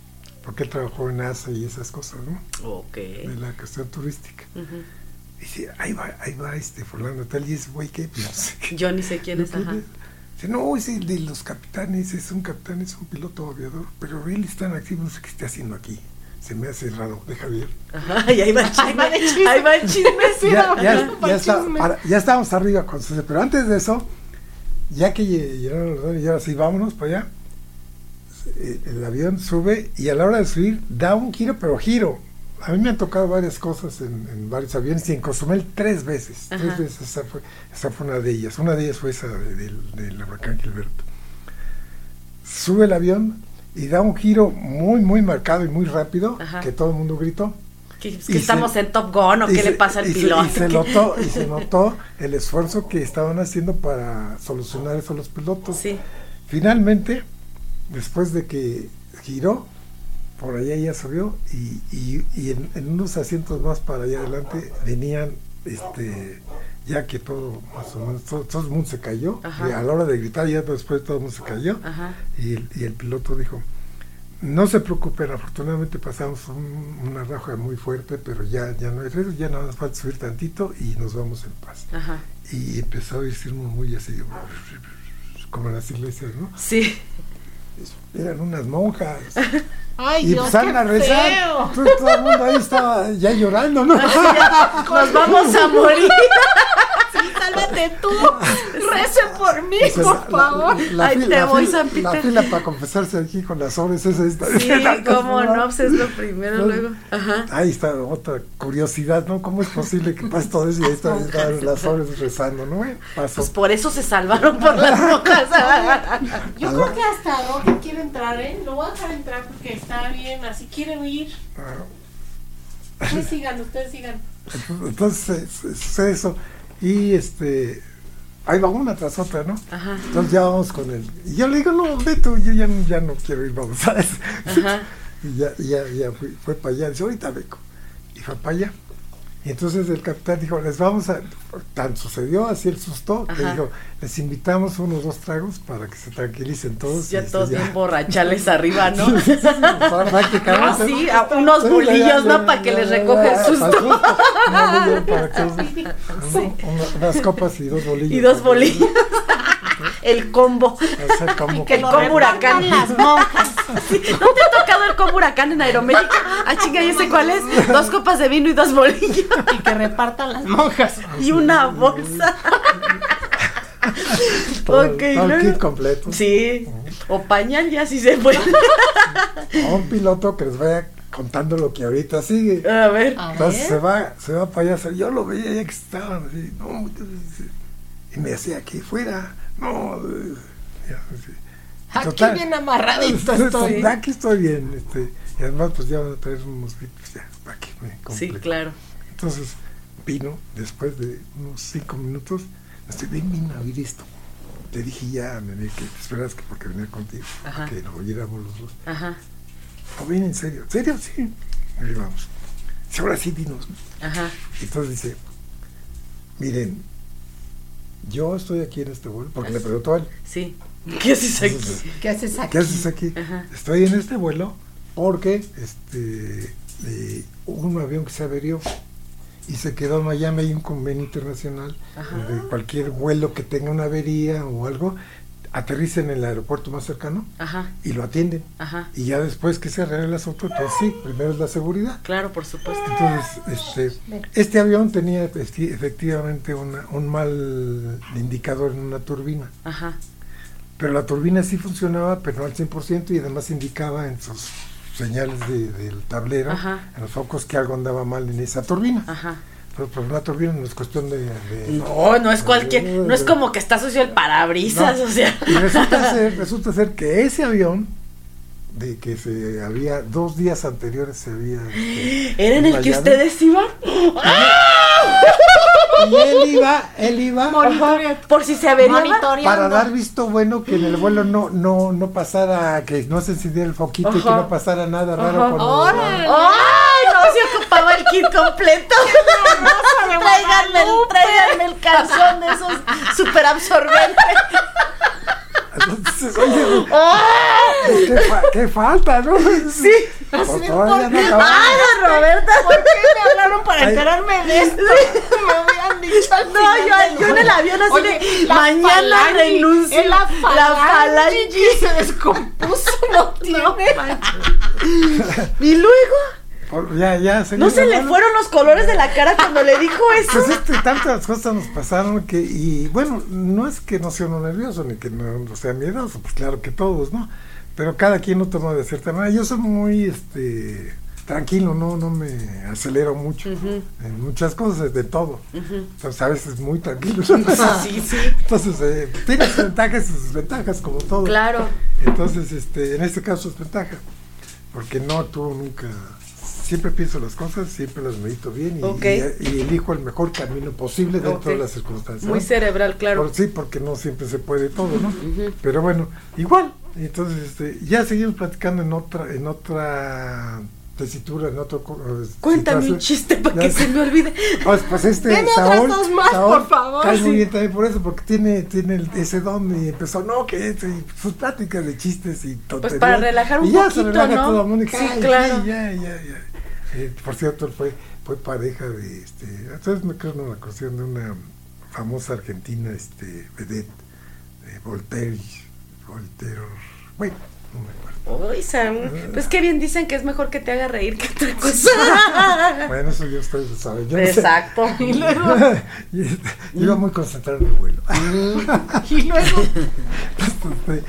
porque él trabajó en NASA y esas cosas, ¿no? Ok. De la cuestión turística. Ujú. Dice, ahí va, ahí va este fulano tal, y ese güey que, pues, no sé qué. <laughs> Yo ni sé quién es, ajá. Dice, no, es el de los capitanes, es un capitán, es un piloto aviador, pero él está en activo, no sé qué está haciendo aquí. Se me hace raro, deja ver. Ajá, y ahí va el <laughs> Ahí va de chisme. Ahí va el chisme, sí. ya, ya, ya, está- chisme. para- ya estábamos arriba con César, pero antes de eso, ya que lle- llegaron los dos, y ahora sí, vámonos para allá, eh, el avión sube y a la hora de subir da un giro, pero giro. A mí me han tocado varias cosas en, en varios aviones y en Cozumel tres veces. Ajá. Tres veces esa fue, esa fue una de ellas. Una de ellas fue esa de- del, del huracán Gilberto. Sube el avión y da un giro muy, muy marcado y muy rápido Ajá. que todo el mundo gritó. Que, que estamos se- en Top Gun o qué le se- pasa al y se- piloto. Y se, <laughs> notó, y se notó el esfuerzo que estaban haciendo para solucionar eso los pilotos. Sí. Finalmente, después de que giró, por allá ya subió y, y- y en, en unos asientos más para allá adelante venían, este, ya que todo, más o menos, todo, todo el mundo se cayó, y a la hora de gritar ya después todo el mundo se cayó, y el, y el piloto dijo, no se preocupen, afortunadamente pasamos un- una raja muy fuerte, pero ya, ya no hay riesgo, ya nada más falta subir tantito y nos vamos en paz. Ajá. Y empezó a decir muy así, como en las iglesias, ¿no? Sí. Eran unas monjas. <laughs> Ay, y Dios, empezaron a rezar. Entonces todo el mundo ahí estaba ya llorando, ¿no? Nos vamos a morir. <laughs> Sí, sálvate tú. <laughs> Rece por mí, por la- favor. La, Ay, fila- te la voy, San la Peter. fila para confesarse aquí con las obras es esta. Sí, cómo no, pues es lo primero No. luego. Ajá. Ahí está otra curiosidad, ¿no? ¿Cómo es posible que pase todo eso y ahí están <laughs> las obras rezando, ¿no? Pasó. Pues por eso se salvaron por las <laughs> monjas. Yo creo que hasta Doc quiere entrar, ¿eh? Lo voy a dejar entrar porque está bien, así quiere huir. Ah, Ustedes sigan, ustedes sigan. Entonces eh, sucede eso y este ahí va una tras otra, ¿no? Ajá. Entonces ya vamos con él. Y yo le digo, no, ve tú, yo ya, no- ya no quiero ir, vamos, ¿sabes? Ajá. <laughs> Y ya, ya, ya fui, fue para allá, dice, ahorita vengo. Y fue para allá. Y entonces el capitán dijo, les vamos a, tan sucedió, así el susto, que dijo, les invitamos unos dos tragos para que se tranquilicen todos. Ya todos bien borrachales arriba, ¿no? <laughs> Sí, sí, sí, prácticamente, Ah, ¿no? sí, a unos ya, ya, ¿no? Para que ya, les ya, recoge ya, el susto. <laughs> unas copas y dos bolillos. Y dos bolillos. El combo. O sea, como Que el combo huracán. las monjas. Sí, ¿No te ha tocado el combo huracán en Aeroméxico? Ah, chinga, ¿y ese cuál es? Dos copas de vino y dos bolillos. Y que repartan las monjas. Y una bolsa. todo, Ok, todo el kit completo. Sí. O pañal ya si se puede. A un piloto que les vaya contando lo que ahorita sigue. A ver. A Entonces se va, se va para allá, yo lo veía ya que estaban así, no, y me decía aquí fuera, no, eh, ya, sí. Aquí Total. bien amarradito <laughs> estoy. Aquí estoy bien, este, y además pues ya van a traer unos vinos ya, para que me Sí, complete. claro. Entonces vino, después de unos cinco minutos, estoy ven, vino a oír esto. Le dije ya, me que te esperas que porque venía contigo, Ajá. que lo oyéramos los dos. Ajá. ¿O bien en serio? ¿En serio? Sí. Ahí vamos. Dice, ahora sí, dinos. Ajá. Entonces dice, miren, yo estoy aquí en este vuelo, porque le preguntó a él, Sí. ¿Qué haces aquí? ¿Qué haces aquí? ¿qué haces aquí? Ajá. Estoy en este vuelo porque este eh, hubo un avión que se averió y se quedó en Miami, hay un convenio internacional Ajá. donde cualquier vuelo que tenga una avería o algo, aterriza en el aeropuerto más cercano Ajá. y lo atienden. Ajá. Y ya después que se arregle el asunto, entonces sí, primero es la seguridad. Claro, por supuesto. Entonces, este, este avión tenía efecti- efectivamente una- un mal indicador en una turbina, Ajá. pero la turbina sí funcionaba, pero no al 100% y además indicaba en sus señales de- del tablero, en los focos que algo andaba mal en esa turbina. Ajá. Pero, pero una turbina no es cuestión de... de- No, no es cualquier, no es como que está sucio el parabrisas, No. o sea. Y resulta <laughs> ser, resulta ser que ese avión, de que se había, dos días anteriores se había... este, ¿Era en el que ustedes iban? Y él iba, él iba... Monitorea. Por si se averiaba. Para dar visto bueno que en el vuelo no no no pasara que no se encendiera el foquito y que no pasara nada raro Ajá. cuando. No se ocupaba el kit completo. tráiganme, el, tráiganme el calzón de esos super absorbentes. entonces oye <laughs> ¡Ah! ¿qué, fa- qué falta no Sí. Pues ¿por no qué? ¡Ay, don Roberta! ¿Por qué me hablaron para Ay. enterarme de esto? Me habían dicho al No, final yo, yo en el avión así Oye, de la mañana falange, renuncio. es La falange. falange que se descompuso, no tiene. Y luego, Ya ¿no se le fueron los colores de la cara cuando le dijo <laughs> eso? pues este, tantas cosas nos pasaron que y bueno no es que no sea uno nervioso ni que no, sea miedoso pues claro que todos no pero cada quien lo toma de cierta manera. Yo soy muy este tranquilo no no me acelero mucho en muchas cosas de todo. Entonces a veces muy tranquilo. <laughs> Sí, sí, entonces eh, tiene sus ventajas y sus ventajas como todo. Claro. entonces este en este caso es ventaja porque no actúo nunca siempre pienso las cosas siempre las medito bien y, Ok. y- y elijo el mejor camino posible dentro de las circunstancias Muy ¿no? cerebral, claro. Por- sí porque no siempre se puede todo no pero bueno igual entonces este ya seguimos platicando en otra en otra tesitura en otro eh, Cuéntame un chiste para Ya que se me olvide. Pues, pues este Deme otras Saúl, dos más, Saúl por favor, cae muy bien también por eso, porque tiene, tiene el- ese don y empezó, no, que este, sus pláticas de chistes y tonterías. Pues para relajar un y ya poquito, se relaja ¿no? todo el mundo y Sí, ay, claro. ya, ya, ya. Eh, por cierto, fue, fue pareja de, este, entonces me creo en la cuestión de una famosa argentina, este, vedette, de Voltaire, Voltaire, bueno, no me acuerdo. Uy, Sam, pues qué bien dicen que es mejor que te haga reír que otra <laughs> cosa. Bueno, eso ya ustedes lo saben. Yo no sé. Exacto. Y <laughs> luego, Y, Iba muy concentrado en el vuelo. <laughs> y luego, Este,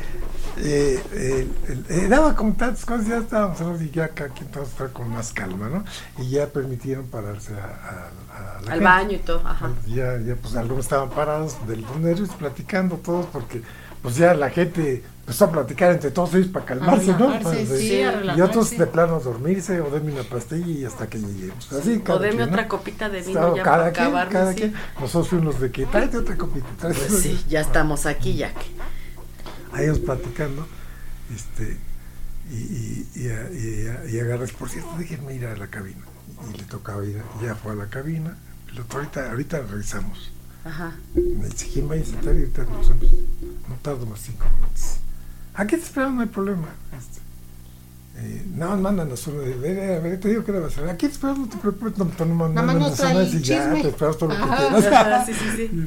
eh, eh, eh, daba como tantas cosas, ya estábamos hablando y ya acá aquí todos con más calma, ¿no? Y ya permitieron pararse a, a- a la Al gente. baño y todo, ajá. Ya, ya, pues algunos estaban parados de los nervios platicando todos porque pues ya la gente empezó a platicar entre todos ellos para calmarse, ¿no? Pues, sí, a y otros de plano a dormirse o denme una pastilla y hasta que lleguemos. Así, O cada deme quien, ¿no? otra copita de vino Claro, ya cada para quien, acabarme. cada sí. quien. Nosotros fuimos de que tráete otra copita, tráete Pues otra". sí, ya estamos aquí, ya que. <laughs> a ellos platicando, este, y, y, y, a- y, a- y agarras, por cierto, déjenme ir a la cabina. Y le tocaba ir, ya fue a la cabina, otro, ahorita, ahorita revisamos. Ajá. Me dice, ¿quién va a sentar? Y ahorita nos vemos. No tardo más cinco minutos. Aquí te esperamos, no hay problema. Este, eh, más mándanos uno de, "Ve, a ver, te digo que debe hacer. Aquí te esperamos, no te preocupes, no, no, no, trae uno y ya, te esperamos todo lo que quieras. Sí, sí, sí. <laughs>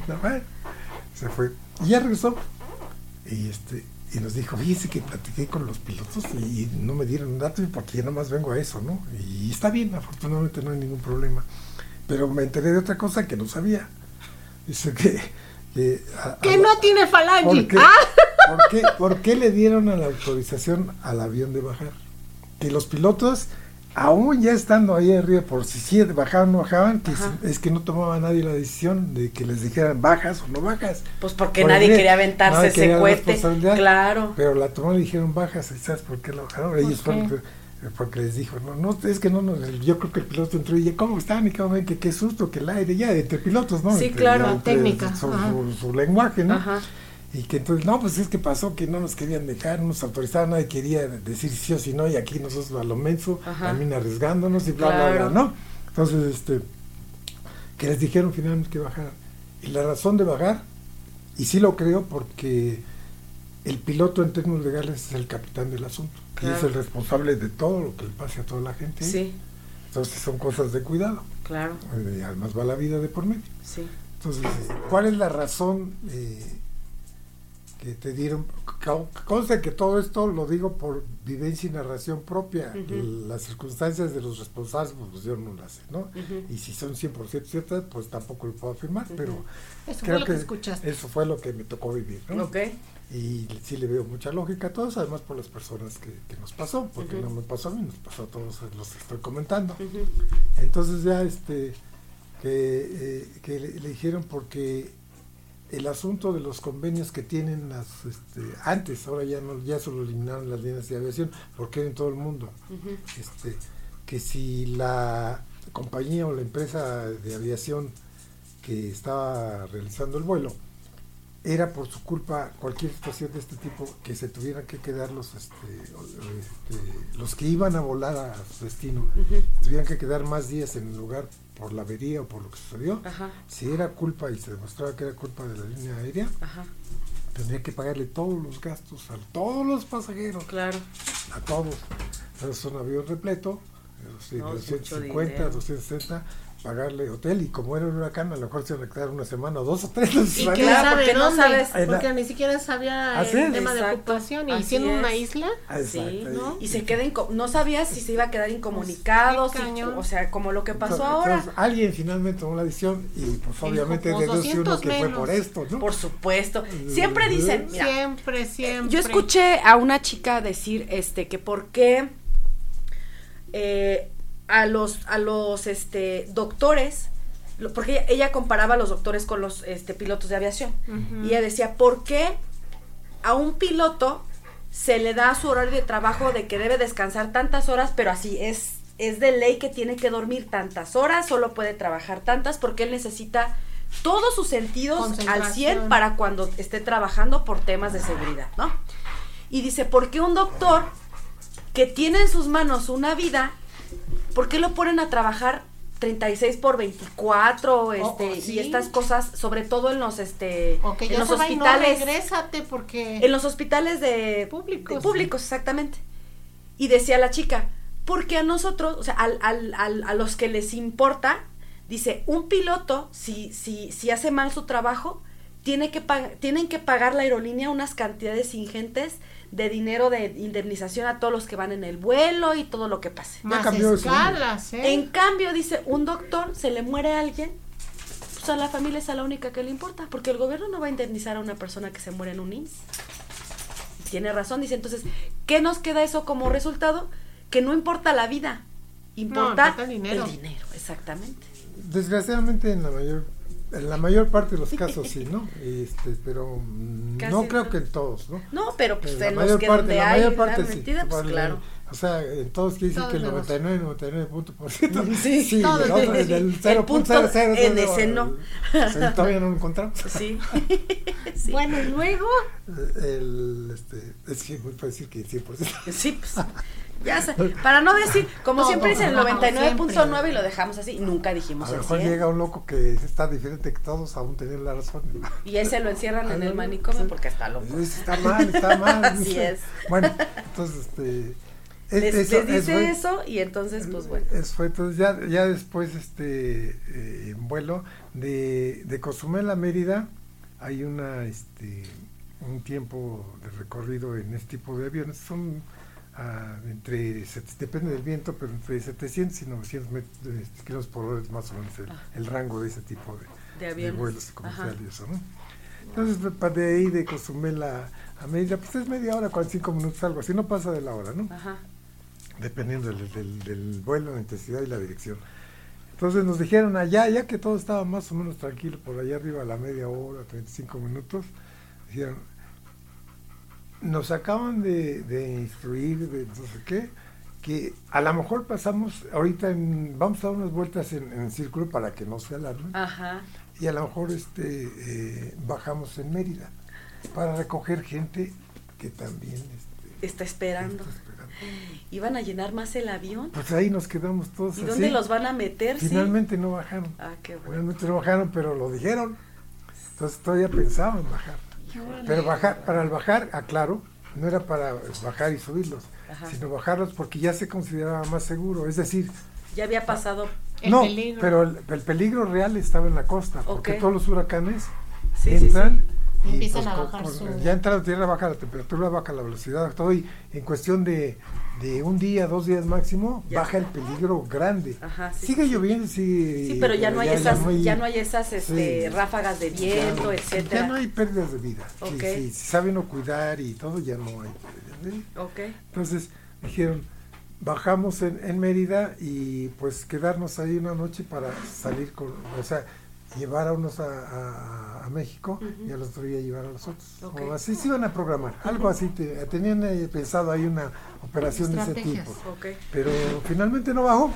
Y se fue. Y ya regresó. Y este y nos dijo, fíjese que platiqué con los pilotos y, y no me dieron datos porque yo nada más vengo a eso, ¿no? Y está bien, afortunadamente no hay ningún problema. Pero me enteré de otra cosa que no sabía. Dice que... Que, a- que a- no tiene falange. ¿Por qué, Ah, <laughs> por qué- por qué le dieron a la autorización al avión de bajar? Que los pilotos, aún ya estando ahí arriba, por si bajaban o no bajaban, que es que no tomaba nadie la decisión de que les dijeran bajas o no bajas. Pues porque Por nadie quería aventarse nadie ese cohete. Claro. Pero la tomaron y dijeron bajas, ¿y ¿sabes por qué la bajaron? Ellos qué? fueron que- porque les dijo, no, no, es que no, nos- yo creo que el piloto entró y ya, ¿cómo están? Y cómo ven que qué susto, que el aire, ya, entre pilotos, ¿no? Sí, Entre- claro. ya técnica, Su, su- su lenguaje, ¿no? Ajá. Y que entonces, no, pues es que pasó que no nos querían dejar, no nos autorizaban, nadie quería decir sí o sí no, y aquí nosotros a lo menso, Ajá. también arriesgándonos y bla, bla, Claro. bla, ¿no? Entonces, este, que les dijeron finalmente que bajaran. Y la razón de bajar, y sí lo creo porque el piloto en términos legales es el capitán del asunto, y Claro. es el responsable de todo lo que le pase a toda la gente. Sí, Entonces son cosas de cuidado, claro. eh, además va la vida de por medio. Sí. Entonces, eh, ¿cuál es la razón eh, que te dieron? Con- Consta que todo esto lo digo por vivencia y narración propia. Las circunstancias de los responsables, pues yo no las sé, ¿no? Y si son 100% ciertas, pues tampoco lo puedo afirmar, pero Eso fue creo lo que que escuchaste. eso fue lo que me tocó vivir, ¿no? Ok. Y sí le veo mucha lógica a todos, además por las personas que, que nos pasó, porque no me pasó a mí, nos pasó a todos los que estoy comentando. Entonces ya este que, eh, que le, le dijeron porque el asunto de los convenios que tienen las este, antes, ahora ya no, ya solo eliminaron las líneas de aviación, porque en todo el mundo. Este, que si la compañía o la empresa de aviación que estaba realizando el vuelo era por su culpa cualquier situación de este tipo que se tuvieran que quedar los este, este, los que iban a volar a su destino Ujú. tuvieran que quedar más días en el lugar por la avería o por lo que sucedió Ajá. si era culpa y se demostraba que era culpa de la línea aérea Ajá. tendría que pagarle todos los gastos a todos los pasajeros Claro. a todos. Es un avión repleto, de No, es mucho 250, dinero. 260, pagarle hotel y como era un huracán, a lo mejor se iban a quedar una semana o dos o tres. no se Y sabía. sabe porque no sabes. porque ni siquiera sabía Así el es. tema de ocupación y siendo una isla. Ah, exacto. Sí, ¿no? Y se queda inco- no sabías si se iba a quedar incomunicado, Pues, cañón. o sea, como lo que pasó Entonces, ahora. entonces, alguien finalmente tomó la decisión y pues obviamente pues, deduce uno 200 que fue por esto, ¿no? Por supuesto. Siempre dicen, mira, siempre, siempre. Yo escuché a una chica decir este que por qué eh, a los a los este doctores porque ella, ella comparaba a los doctores con los este pilotos de aviación y ella decía por qué a un piloto se le da su horario de trabajo de que debe descansar tantas horas pero así es es de ley que tiene que dormir tantas horas solo puede trabajar tantas porque él necesita todos sus sentidos al 100 Concentración. para cuando esté trabajando por temas de seguridad, ¿no? Y dice, ¿por qué un doctor que tiene en sus manos una vida, ¿por qué lo ponen a trabajar 36 por 24 este, oh, sí. y estas cosas, sobre todo en los, este, en los no hospitales? regrésate porque... En los hospitales de Públicos. de públicos, exactamente. Y decía la chica, porque a nosotros, o sea, al, al- al- a los que les importa, dice, un piloto, si, si, si hace mal su trabajo, tiene que tienen que pagar la aerolínea unas cantidades ingentes de dinero de indemnización a todos los que van en el vuelo y todo lo que pase. Más escalas, ¿eh? En cambio, dice, un doctor, se le muere a alguien, pues a la familia es a la única que le importa, porque el gobierno no va a indemnizar a una persona que se muere en un IMSS. Tiene razón, dice, entonces, ¿qué nos queda eso como resultado? Que no importa la vida, importa, importa el dinero. dinero, exactamente. Desgraciadamente en la mayor en la mayor parte de los casos sí, ¿no? Este, pero mm, Casi no creo que en todos, ¿no? No, pero pues la en los mayor que parte, donde la hay mayor parte la sí. mentira, pues Vale, claro. O sea, en todos quiere decir Todos que el vemos. 99, 99 punto por ciento. <laughs> Sí, sí, el otro, el El 0 punto en ese no. Todavía no lo encontramos. <laughs> Sí. <laughs> sí. Bueno, y luego, El, este, es que muy fácil decir que 100%. Sí, pues. Ya sé. Para no decir, como Todo, siempre dicen el no, 99.9 y lo dejamos así, nunca dijimos A lo mejor 100. llega un loco que está diferente que todos, aún tener la razón. Y ese lo encierran en el no, manicomio sí. porque está loco. Está mal, está mal. <laughs> Así es. Bueno, entonces, este. es- Les, eso- les dice fue- eso y entonces, pues bueno. Eso fue, entonces ya, ya después, este, eh, en vuelo de, de Cozumel a Mérida, hay una, este, un tiempo de recorrido en este tipo de aviones, son ah, entre, depende del viento, pero entre 700 y 900 met- este, kilómetros por hora es más o menos el, Ah. el rango de ese tipo de, De de vuelos comerciales ¿no? Entonces, de ahí de Cozumel a, a Mérida, pues es media hora, 45 minutos, algo así, no pasa de la hora, ¿no? Ajá. dependiendo del, del- del vuelo, la intensidad y la dirección. Entonces nos dijeron allá, ya que todo estaba más o menos tranquilo, por allá arriba a la media hora, 35 minutos, dijeron, nos acaban de, de instruir, de no sé qué, que a lo mejor pasamos, ahorita en- vamos a dar unas vueltas en, en círculo para que no se alarmen, Ajá. y a lo mejor este eh, bajamos en Mérida para recoger gente que también este, Está esperando. está esperando. ¿Iban a llenar más el avión? Pues ahí nos quedamos todos ¿Y así. dónde los van a meter? Sí. Finalmente no bajaron. Ah, qué bueno. Finalmente no bajaron, pero lo dijeron. Entonces todavía pensaba en bajar. Pero bajar, para el bajar, aclaro, no era para bajar y subirlos, Ajá. sino bajarlos porque ya se consideraba más seguro. Es decir, Ya había pasado. el no, peligro. pero el, el peligro real estaba en la costa, porque todos los huracanes Sí, sí, entran Y empiezan pues, a bajar con- su- ya entra la tierra, baja la temperatura, baja la velocidad, todo y en cuestión de, de un día, dos días máximo, Ya. baja el peligro grande. Ajá, sí. Sigue lloviendo, sí. Sí, pero ya no hay esas, no hay- ya no hay esas este, ráfagas de viento, etcétera. Ya no hay pérdidas de vida. Sí, Ok. sí, si saben no cuidar y todo, ya no hay pérdidas de vida. Entonces dijeron, bajamos en, en Mérida y pues quedarnos ahí una noche para salir con, o sea, llevar a unos a, a- a México Ujú. y al otro día llevar a los otros. O así se iban a programar, algo así. te- tenían eh, pensado ahí una operación de ese tipo. Pero finalmente no bajó.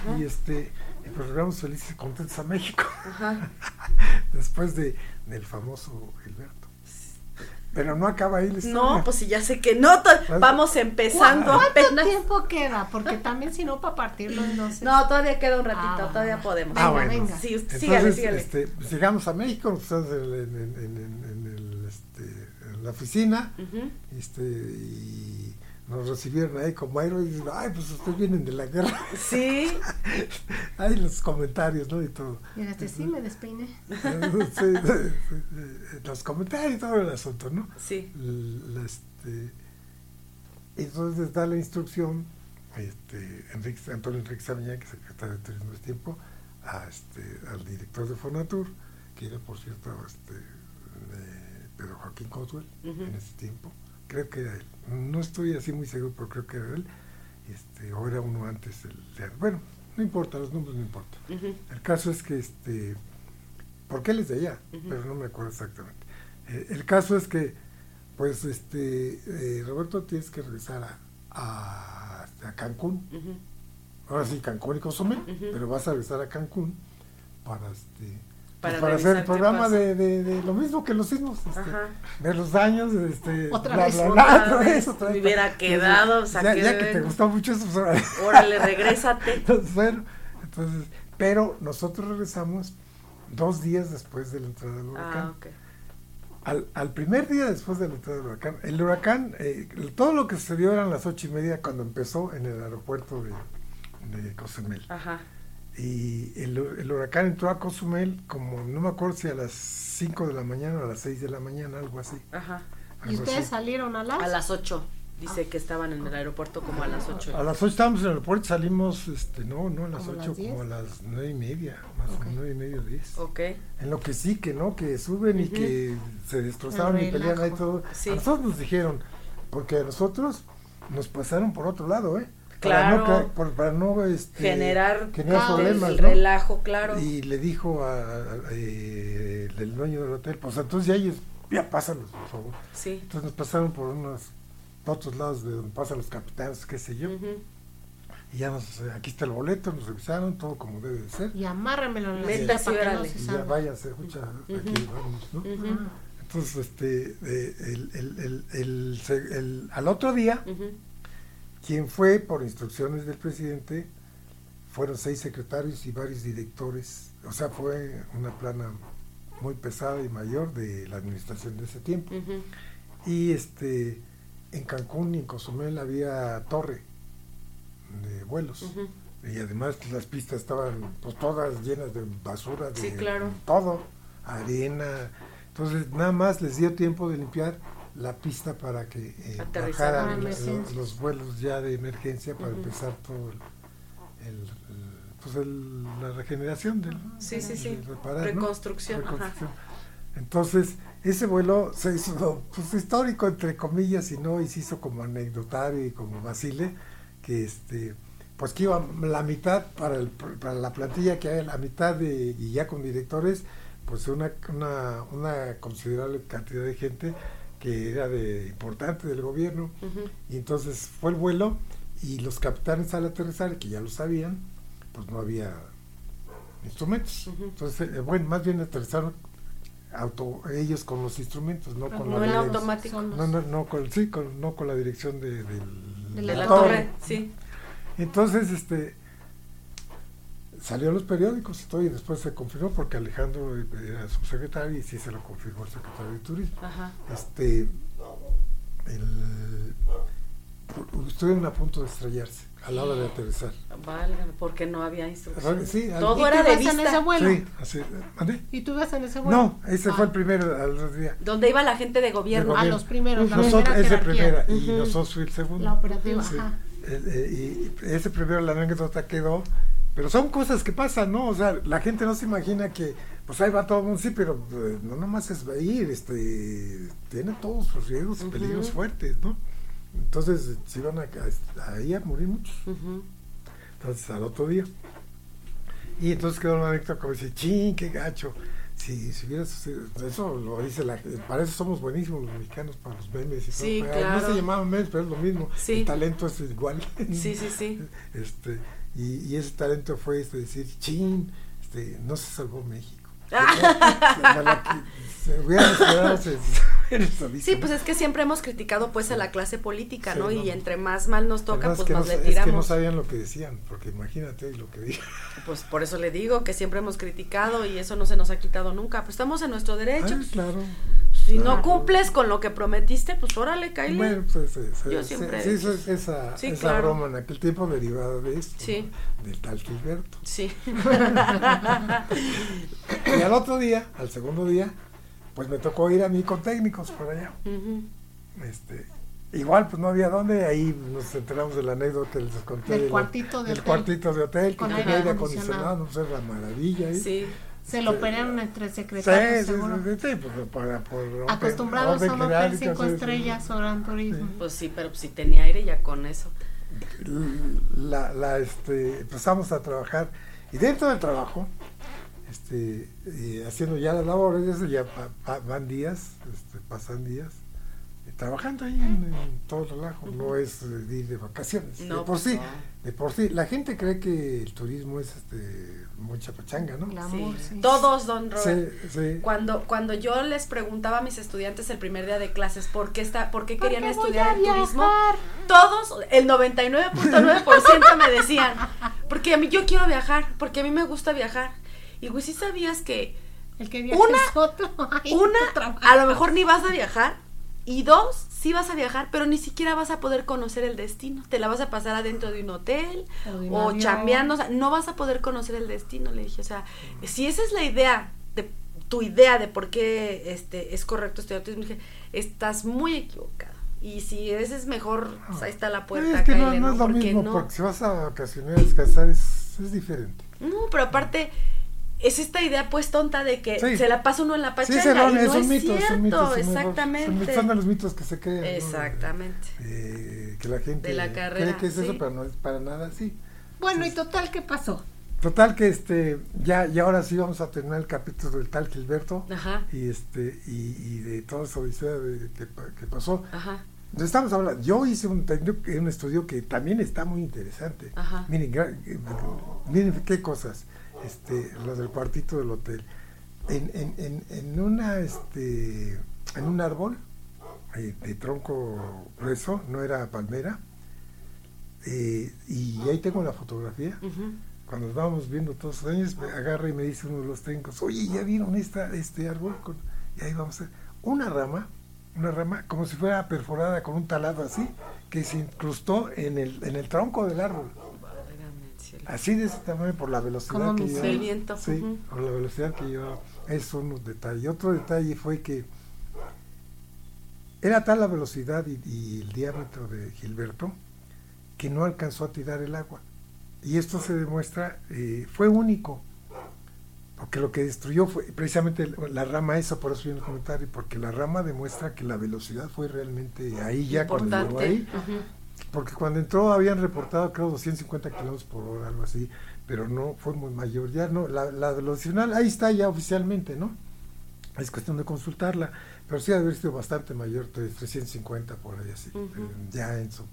Ajá. Y este, y llegamos felices y contentos a México. Ajá. <laughs> después de, del famoso Gilberto. Pero no acaba ahí la historia. No, pues ya sé que no. to- Vamos empezando ¿Cuánto apenas. tiempo queda? Porque también si no para partirlo en dos. No, todavía queda un ratito, Ah, todavía bueno. podemos. Ah, Venga, bueno. venga. Sí, usted- Entonces, sígale, sígale. Este, pues, llegamos a México, pusimos en, en- en- en- en el, este, en la oficina, este, y nos recibieron ahí como héroes, y dicen, ay, pues ustedes vienen de la guerra. Sí, <laughs> Hay los comentarios, ¿no? Y todo. Sí, me despeiné. <laughs> Sí, sí, sí, los comentarios y todo el asunto, ¿no? sí. L- este, entonces da la instrucción este, Enrique, Antonio Enrique Sabiñán, que es secretario de Turismo de tiempo, a, este, al director de Fonatur, que era por cierto este, eh, Pedro Joaquín Coswell Ujú. en ese tiempo, creo que era él, no estoy así muy seguro, pero creo que era él, este, o era uno antes, el, de- bueno, no importa, los nombres no importan. El caso es que, este, porque él es de allá, pero no me acuerdo exactamente. Eh, el caso es que, pues, este, eh, Roberto, tienes que regresar a, a, a Cancún. Ahora sí, Cancún y Cozumel, pero vas a regresar a Cancún para, este, Para pues, para hacer el programa de, de, de lo mismo que los sismos. este, ver los daños, este, Otra bla, vez, bla, otra bla, otra vez. vez, otra Me vez. hubiera quedado, ya, saqué ya de que te gustó mucho eso, pues, ahora- <laughs> Órale, regrésate. entonces, bueno, entonces, pero nosotros regresamos dos días después de la entrada del huracán. Ah, ok. Al, al primer día después de la entrada del huracán, el huracán, eh, todo lo que sucedió eran las ocho y media cuando empezó en el aeropuerto de, de Cozumel. Ajá. Y el, el huracán entró a Cozumel como, no me acuerdo si a las 5 de la mañana o a las 6 de la mañana, algo así. Ajá. ¿Y algo ustedes así. salieron a las? A las 8. Dice que estaban en el aeropuerto como a las 8. A las 8 estábamos en el aeropuerto, salimos, este, no, no a las ¿Como a 8, las 10? como a las 9 y media, más o Ok. menos 9 y media, 10. Ok. En lo que sí, que no, que suben y Ujú. que se destrozaron y pelean ahí relajo. todo. Sí. A nosotros nos dijeron, porque a nosotros nos pasaron por otro lado, ¿eh? Claro. Para no, por- para no este, Generar generar caos, problemas, el ¿no? relajo, claro. Y le dijo a, a- a- eh, el dueño del hotel, pues entonces ya ellos, ya pásalos, por favor. Sí. Entonces nos pasaron por unos otros lados de donde pasan los capitanes, qué sé yo. Y ya nos, eh, aquí está el boleto, nos revisaron, todo como debe de ser. Y amárramelo en la para que no ya salga. váyanse, escucha, aquí Ujú. vamos, ¿no? Entonces, este, eh, el, el, el, el- se- el- al otro día. Quien fue, por instrucciones del presidente, fueron seis secretarios y varios directores. O sea, fue una plana muy pesada y mayor de la administración de ese tiempo. Y este, en Cancún y en Cozumel había torre de vuelos. Y además pues, las pistas estaban pues todas llenas de basura, de Sí, claro. todo, arena. Entonces nada más les dio tiempo de limpiar la pista para que eh, Aterrizaran. bajaran Ah, lo- emergencia. los vuelos ya de emergencia para empezar todo el, el- el- pues el- la regeneración del Sí, sí, sí. de reparar, ¿no? Reconstrucción, ajá. Reconstrucción. Entonces, ese vuelo se hizo pues, histórico, entre comillas, y no, y se hizo como anecdotario y como vacile, que este pues que iba la mitad para, el, para la plantilla que hay, la mitad de, y ya con directores, pues una, una, una considerable cantidad de gente que era de importante del gobierno, y entonces fue el vuelo, y los capitanes al aterrizar, que ya lo sabían, pues no había instrumentos. Entonces, eh, bueno, más bien aterrizaron auto, ellos con los instrumentos, no con No la en direc- automático. Son los- no, no, no con, sí, con, no con la dirección de, del- De De la torre. torre, sí. Entonces, este, salió en los periódicos y todo, y después se confirmó porque Alejandro era su secretario y sí se lo confirmó el secretario de Turismo. Ajá. Este, el, estuvieron a punto de estrellarse a la hora de aterrizar. Válgame, porque no había instrucción. Sí, al- Todo ¿Y era tú de ibas en ese vista. vuelo? Sí, así, ¿mandé? ¿Y tú ibas en ese vuelo? No, ese fue Ah. el primero al otro día. Donde iba la gente de gobierno. Ah, los primeros, Nosotros, primera ese primera, y Ujú. nosotros fui el segundo. La operativa, Sí. ajá. Eh, eh, y ese primero la anécdota quedó, pero son cosas que pasan, ¿no? O sea, la gente no se imagina que, pues ahí va todo el mundo, sí, pero eh, no nomás es ir, este, tiene todos sus riesgos y Ujú. peligros fuertes, ¿no? Entonces, se iban a, a- ahí a morir muchos. Entonces, al otro día. Y entonces quedó una anécdota como dice, ching, qué gacho. Si, si hubiera sucedido, eso lo dice la para eso somos buenísimos los mexicanos, para los memes y Sí, todo. Claro. No se llamaban memes, pero es lo mismo. Sí. El talento es igual. Sí, sí, sí. <laughs> Este, y, y ese talento fue este, decir, chin, este, no se salvó México. <laughs> <laughs> Sí, pues es que siempre hemos criticado pues a la clase política, Sí, ¿no? no. Y entre más mal nos toca, Además pues no, le sa- es que no tiramos. sabían lo que decían, porque imagínate lo que dijeron. <laughs> Pues por eso le digo que siempre hemos criticado y eso no se nos ha quitado nunca. Pues estamos en nuestro derecho. Ah, claro. Si claro. no cumples con lo que prometiste, pues órale, Kylie. Bueno, pues, eh, se- Yo se- siempre sí, esa, Sí, esa claro. broma en aquel tiempo derivada de esto, Sí. ¿no? del tal Gilberto. Sí. <laughs> Y al otro día, al segundo día, pues me tocó ir a mí con técnicos por allá. Este, igual, pues no había dónde, ahí nos enteramos de la anécdota que les conté. Del cuartito de del hotel. cuartito de hotel, que Con aire acondicionado. acondicionado, no sé, la maravilla. ahí. Sí. Se lo Sí. operaron entre secretarios, sí, seguro. sí, sí, pues, para, por Acostumbrados a un hotel cinco estrellas o gran turismo. Pues sí, pero si tenía aire ya con eso. la, la, este, empezamos a trabajar y dentro del trabajo, este, y haciendo ya las labores, eso ya pa- pa- van días, este, pasan días, trabajando ahí en, en todo el relajo, no es eh, de ir de vacaciones. No, de por pues sí, no. de por sí, la gente cree que el turismo es este, mucha pachanga, ¿no? Glamour, Sí. sí. Todos, don Robert. Sí, sí. Cuando, cuando yo les preguntaba a mis estudiantes el primer día de clases por qué, está, por qué ¿Por querían qué estudiar el turismo, todos, el 99.9% me decían, porque a mí yo quiero viajar, porque a mí me gusta viajar. Y güey, ¿sí sabías que El que viaja Una- es otro. <laughs> Ay, una, a lo mejor ni vas a viajar Y dos, sí vas a viajar, pero ni siquiera vas a poder conocer el destino. Te la vas a pasar adentro de un hotel O chambeando, o sea, no vas a poder conocer el destino, le dije. O sea, si esa es la idea, de tu idea de por qué este, es correcto estudiar turismo, dije, estás muy equivocado. Y si ese es mejor, pues ahí está la puerta. es que no, es lo ¿Por qué mismo, no? porque si vas a vacacionar a descansar es, es diferente. No, pero aparte es esta idea pues tonta de que Sí. se la pasa uno en la Sí, pachanga es erróneo, y es no un es mito, es cierto, un mito. es un error. exactamente. Son, son de los mitos que se crean. ¿no? Exactamente. Eh, que la gente De la carrera, cree que es sí. eso, pero no es para nada así. Bueno, y total, ¿qué pasó? Total que este ya y ahora sí vamos a terminar el capítulo del tal Gilberto Ajá. y este y, y de toda esa odisea de- que, pa- que pasó. Ajá. Entonces, Estamos hablando, yo hice un, un estudio que también está muy interesante. Ajá. Miren, miren qué cosas, este, lo del cuartito del hotel. En, en, en, en una este en un árbol eh, de tronco grueso, no era palmera, eh, y ahí tengo la fotografía. Cuando estábamos viendo todos los años, me agarra y me dice uno de los técnicos, oye, ¿ya vieron esta, este árbol? Con-?" Y ahí vamos a una rama, una rama como si fuera perforada con un taladro así, que se incrustó en el, en el tronco del árbol. Así de ese tamaño por la velocidad que llevaba. Viento, Sí, por la velocidad que llevaba. Es un detalle. Otro detalle fue que era tal la velocidad y, y el diámetro de Gilberto que no alcanzó a tirar el agua. Y esto se demuestra, eh, fue único, porque lo que destruyó fue precisamente la rama esa, por eso viene el comentario, porque la rama demuestra que la velocidad fue realmente ahí ya cuando llegó Importante. ahí, ujú. Porque cuando entró habían reportado creo 250 kilómetros por hora, algo así, pero no fue muy mayor. Ya no, la, la velocidad ahí está ya oficialmente, ¿no? Es cuestión de consultarla, pero sí haber sido bastante mayor, tre- 350 por ahí así, eh, ya en su,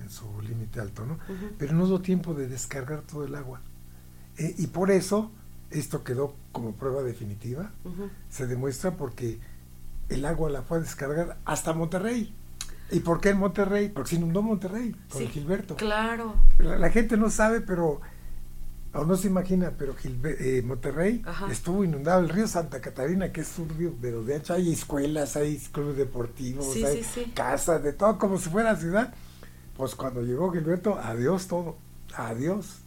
en su límite alto, ¿no? Pero no dio tiempo de descargar todo el agua. Eh, y por eso esto quedó como prueba definitiva, se demuestra porque el agua la fue a descargar hasta Monterrey. ¿Y por qué en Monterrey? Porque se inundó Monterrey con Sí, Gilberto. Claro. La, la gente no sabe, pero, o no se imagina, pero eh, Monterrey Ajá. estuvo inundado. El río Santa Catarina, que es un río de los de ancho, hay escuelas, hay clubes deportivos, Sí, hay sí. casas, de todo, como si fuera ciudad. Pues cuando llegó Gilberto, adiós todo, adiós.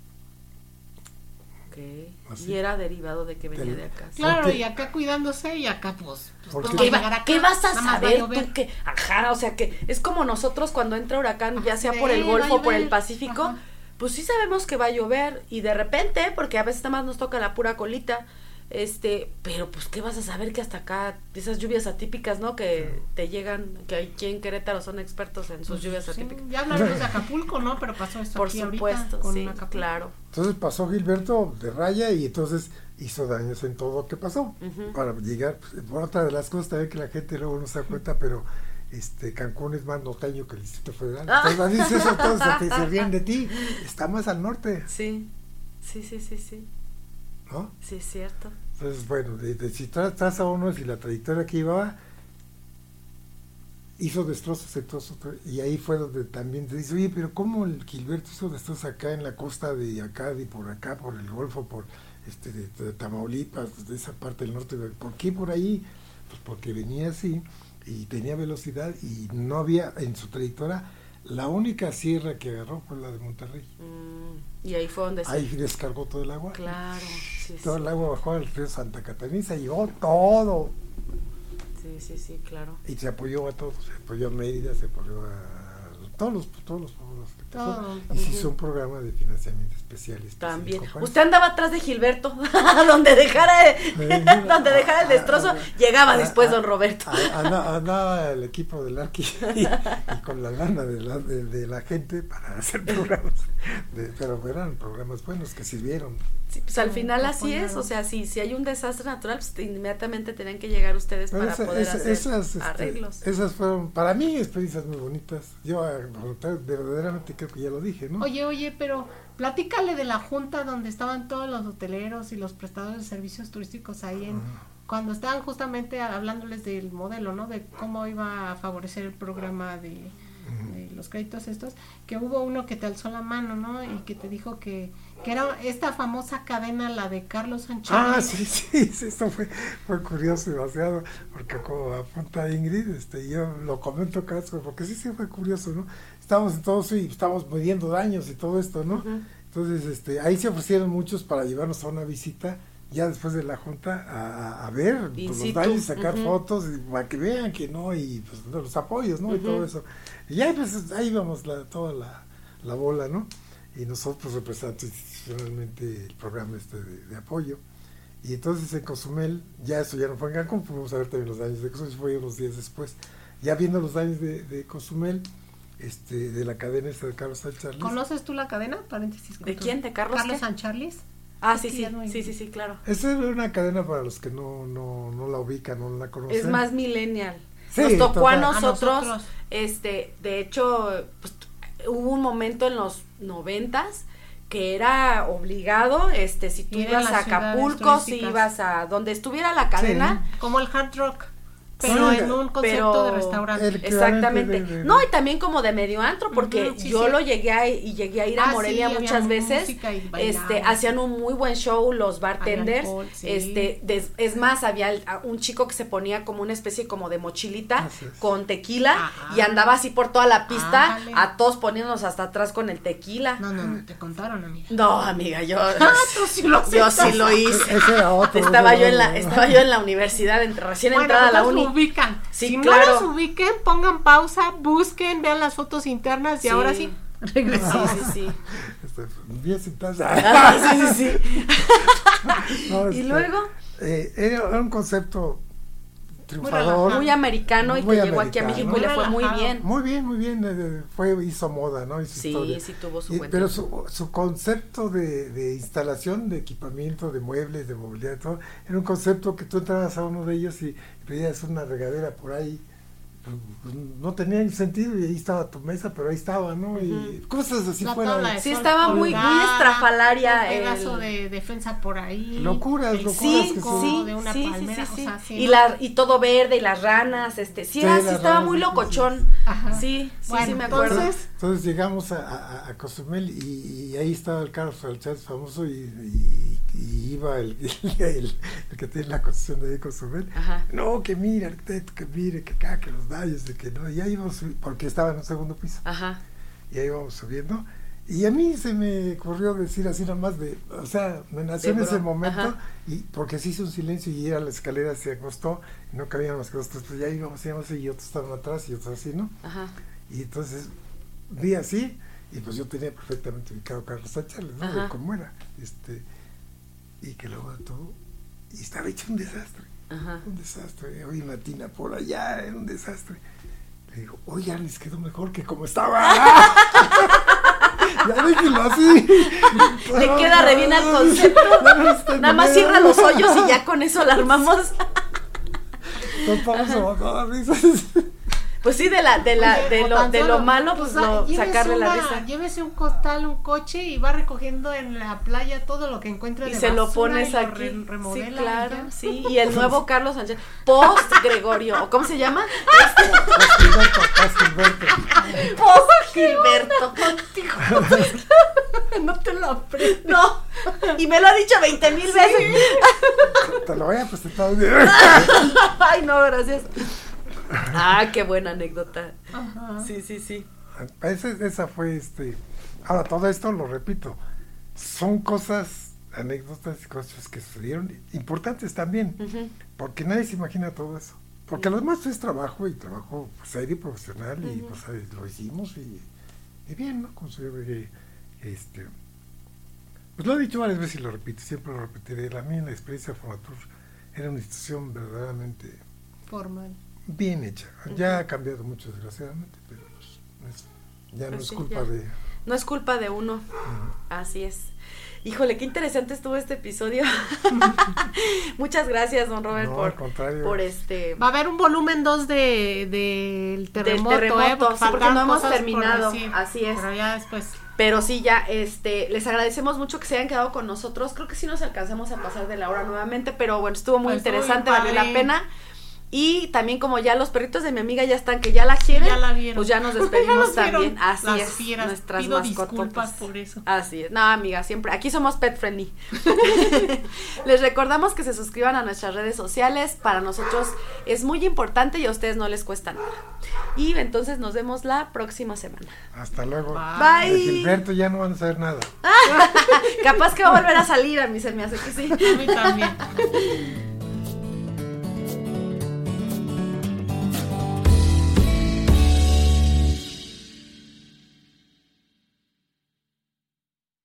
Así. Y era derivado de que venía de acá. sí. Claro, Porque- y acá cuidándose y acá pues... pues, Porque- ¿cómo ¿Qué, llegar va- acá? qué vas a Nada más va saber tú que, ajá, o sea que es como nosotros cuando entra huracán, ya sea Sí, por el Golfo o por el. Pacífico, Ajá. pues sí sabemos que va a llover y de repente, porque a veces nada más nos toca la pura colita, este, pero pues qué vas a saber que hasta acá esas lluvias atípicas, ¿no? Que te llegan, que aquí en Querétaro son expertos en sus lluvias Pues Sí, atípicas. ya hablaremos de Acapulco, ¿no? Pero pasó esto Por aquí ahorita supuesto, con sí, Acapulco. claro. Entonces pasó Gilberto de raya y entonces hizo daños en todo lo que pasó. Para llegar, pues, por otra de las cosas también que la gente luego no se da cuenta, pero este Cancún es más norteño que el Distrito Federal. Ah. Entonces dices eso, todos se, se ríen de ti. <laughs> Está más al norte, Sí, sí, sí, sí, sí, ¿no? sí, es cierto. Entonces, bueno, de, de- si tra- traza uno y la trayectoria que llevaba, hizo destrozos en todo su tra- y ahí fue donde también te dice, oye, pero ¿cómo el Gilberto hizo destrozos acá en la costa de acá, y por acá, por el Golfo, por este de, de Tamaulipas, de esa parte del norte? ¿Por qué por ahí? Pues porque venía así y tenía velocidad y no había en su trayectoria, la única sierra que agarró fue la de Monterrey. Mm, y ahí fue donde se... Ahí descargó todo el agua. Claro, sí, Todo sí. el agua bajó al río Santa Catarina y se llevó todo. Sí, sí, sí, claro. Y se apoyó a todos. Se apoyó a Mérida, se apoyó a todos los, todos los pueblos. Todo. Y se hizo un programa de financiamiento especial. También. específico para Usted andaba atrás de Gilberto, <laughs> donde dejara, el- <laughs> donde dejara el destrozo, llegaba después don Roberto. Andaba el equipo del Arqui <laughs> y, y con la lana de la, de, de la gente para hacer programas. De- pero eran programas buenos que sirvieron. Sí, pues al final así es, o sea, si, si hay un desastre natural, pues inmediatamente tenían que llegar ustedes Pero para esa- poder esa- hacer esas, este, arreglos. esas fueron, para mí, experiencias muy bonitas. Yo verdaderamente creo que ya lo dije, ¿no? Oye, oye, pero platícale de la junta donde estaban todos los hoteleros y los prestadores de servicios turísticos ahí en cuando estaban justamente hablándoles del modelo, ¿no? De cómo iba a favorecer el programa de, de los créditos estos, que hubo uno que te alzó la mano, ¿no? Y que te dijo que, que era esta famosa cadena, la de Carlos Sánchez. Ah, sí, <laughs> sí, sí, esto fue, fue curioso demasiado, porque como apunta Ingrid, este, yo lo comento caso, porque sí, sí fue curioso, ¿no? Estábamos en todo eso y estábamos midiendo daños y todo esto, ¿no? Entonces, este, ahí se ofrecieron muchos para llevarnos a una visita ya después de la junta a, a ver pues, los daños, sacar Ujú. fotos y para que vean que no y pues los apoyos, ¿no? Y todo eso. Y ya pues ahí vamos la, toda la, la bola, ¿no? Y nosotros representamos institucionalmente el programa este de, de apoyo. Y entonces en Cozumel, ya eso ya no fue en Cancún, fuimos a ver también los daños de Cozumel, fue unos días después. Ya viendo los daños de, de Cozumel, este, de la cadena esta de Carlos Sánchez. ¿Conoces tú la cadena? Paréntesis. ¿De quién? ¿De Carlos Carlos qué? San Charles. Ah, sí, sí, sí, sí, sí, claro. Esa es una cadena para los que no, no, no la ubican, no la conocen. Es más millennial. Sí, Nos tocó a total. A nosotros, nosotros. este, de hecho, pues, hubo un momento en los noventas que era obligado, este, si tú ibas a Acapulco, si ibas a donde estuviera la cadena, Como el hard rock. Pero Sí, en un concepto pero- de restaurante. Exactamente. de- de- de- No, y también como de medio antro, porque sí, yo sí. lo llegué a, y llegué a ir a Ah, Morelia muchas veces. y Este, hacían un muy buen show los bartenders. alcohol, sí. Este, des- es más, había el- un chico que se ponía como una especie como de mochilita con tequila Ajá. y andaba así por toda la pista, a todos poniéndonos hasta atrás con el tequila. No, no, no, te contaron, amiga. No, amiga, yo, Ah, tú sí lo yo sí lo hice. Ese era otro. Estaba yo en la, estaba yo en la universidad, entre, recién Bueno, entrada a la entonces uni. Ubican. Sí, si claro. no los ubiquen, pongan pausa, busquen, vean las fotos internas y Sí. ahora sí, Sí, regresamos. sí, sí. Este, sin taza. Ah, <laughs> sí, sí, sí. No, <laughs> Y este, luego, eh, era un concepto triunfador. muy americano y Muy que llegó aquí a americano. México y le fue muy bien. Muy bien, muy bien. eh, Fue, hizo moda, ¿no? Hizo Sí, historia. sí tuvo su Y- pero su, su concepto de, de instalación, de equipamiento, de muebles, de movilidad, y todo, era un concepto que tú entrabas a uno de ellos y pedías una regadera por ahí. Pues, pues, no tenía sentido y ahí estaba tu mesa, pero ahí estaba, ¿no? Y cosas así La fuera. de Sí, estaba muy- muy estrafalaria Un pedazo el- de defensa por ahí. Locuras, el locuras Sí, que sí, de una sí, sí, palmera, sí, o sí. sea, sí, y ¿no? la y todo verde y las ranas, este, sí, Sí, era, sí estaba ranas, muy sí, sí, locochón. Ajá. Sí, sí, Bueno, sí me acuerdo. entonces- Entonces llegamos a, a, a Cozumel y, y ahí estaba el Carlos Alchaz famoso y, y- y iba el, <laughs> el, el que tiene la concesión de ahí Cozumel. Ajá. No, que mire, arquitecto, que mire, que acá, que los daños, de que no. Y ahí íbamos, porque estaba en un segundo piso. Ajá. Y ahí íbamos subiendo. Y a mí se me ocurrió decir así nomás de, o sea, me nació en ese momento, ajá. y porque se hizo un silencio y era la escalera se acostó, y no cabían más que dos, pues ya íbamos, íbamos, y otros estaban atrás y otros así, ¿no? Ajá. Y entonces vi así, y pues yo tenía perfectamente ubicado a Carlos Sánchez, ¿no? De cómo era. Este, y que luego todo, y estaba hecho un desastre, Ajá. un desastre. Hoy una tina por allá, era un desastre. Le digo, oigan, les quedó mejor que como estaba. <laughs> ya déjenlo así. Le queda re bien al concepto. Nada más cierra los hoyos y ya con eso la armamos. Nos vamos a las risas. Pues sí, de la, de la, Oye, de lo, de solo, lo malo, pues o sea, lo, lleves sacarle la una- risa. Llévese un costal, un coche y va recogiendo en la playa todo lo que encuentra Y de se lo pones y lo aquí. re- sí, remodela y claro, ya. <laughs> sí. Y el nuevo Carlos Sánchez. Post Gregorio. ¿o ¿Cómo se llama? Castilberto, Castilberto. Post Gilberto. no te lo aprendes. No. Y me lo ha dicho 20 mil veces. Te lo voy a presentar. Ay, no, gracias. Ah, qué buena anécdota. Ajá. Sí, sí, sí. Ese- esa fue este. Ahora, todo esto lo repito. Son cosas, anécdotas y cosas que sucedieron importantes también. Porque nadie se imagina todo eso. Porque lo demás es trabajo y trabajo pues, serio y profesional y pues lo hicimos y, y bien, ¿no? Considero que este. Pues lo he dicho varias veces y lo repito, siempre lo repetiré. La mía, la experiencia de Fonatur era una institución verdaderamente Formal. Bien hecha. Ya ha cambiado mucho, desgraciadamente, pero pues, es- ya no Pues es sí, culpa ya. de. No es culpa de uno. Así es. Híjole, qué interesante estuvo este episodio. <laughs> <laughs> Muchas gracias, don Robert, No, por, al contrario. por este. Va a haber un volumen 2 de, del terremoto, Del terremoto, ¿eh? Porque sí, porque no hemos terminado, decir, así es. Pero ya después. Pero sí, ya, este, les agradecemos mucho que se hayan quedado con nosotros. Creo que sí nos alcanzamos a pasar de la hora nuevamente, pero bueno, estuvo muy Pues, interesante, valió la pena. Y también como ya los perritos de mi amiga ya están que ya la quieren, Ya la vieron. pues ya nos <laughs> despedimos también. Así Las es, fieras. nuestras Pido disculpas por eso. Así es. No, amiga, siempre. Aquí somos pet friendly. <laughs> les recordamos que se suscriban a nuestras redes sociales. Para nosotros es muy importante y a ustedes no les cuesta nada. Y entonces nos vemos la próxima semana. Hasta luego. Bye. De. Gilberto ya no van a saber nada. <laughs> Capaz que va a volver a salir a mí se me hace que sí. A mí también.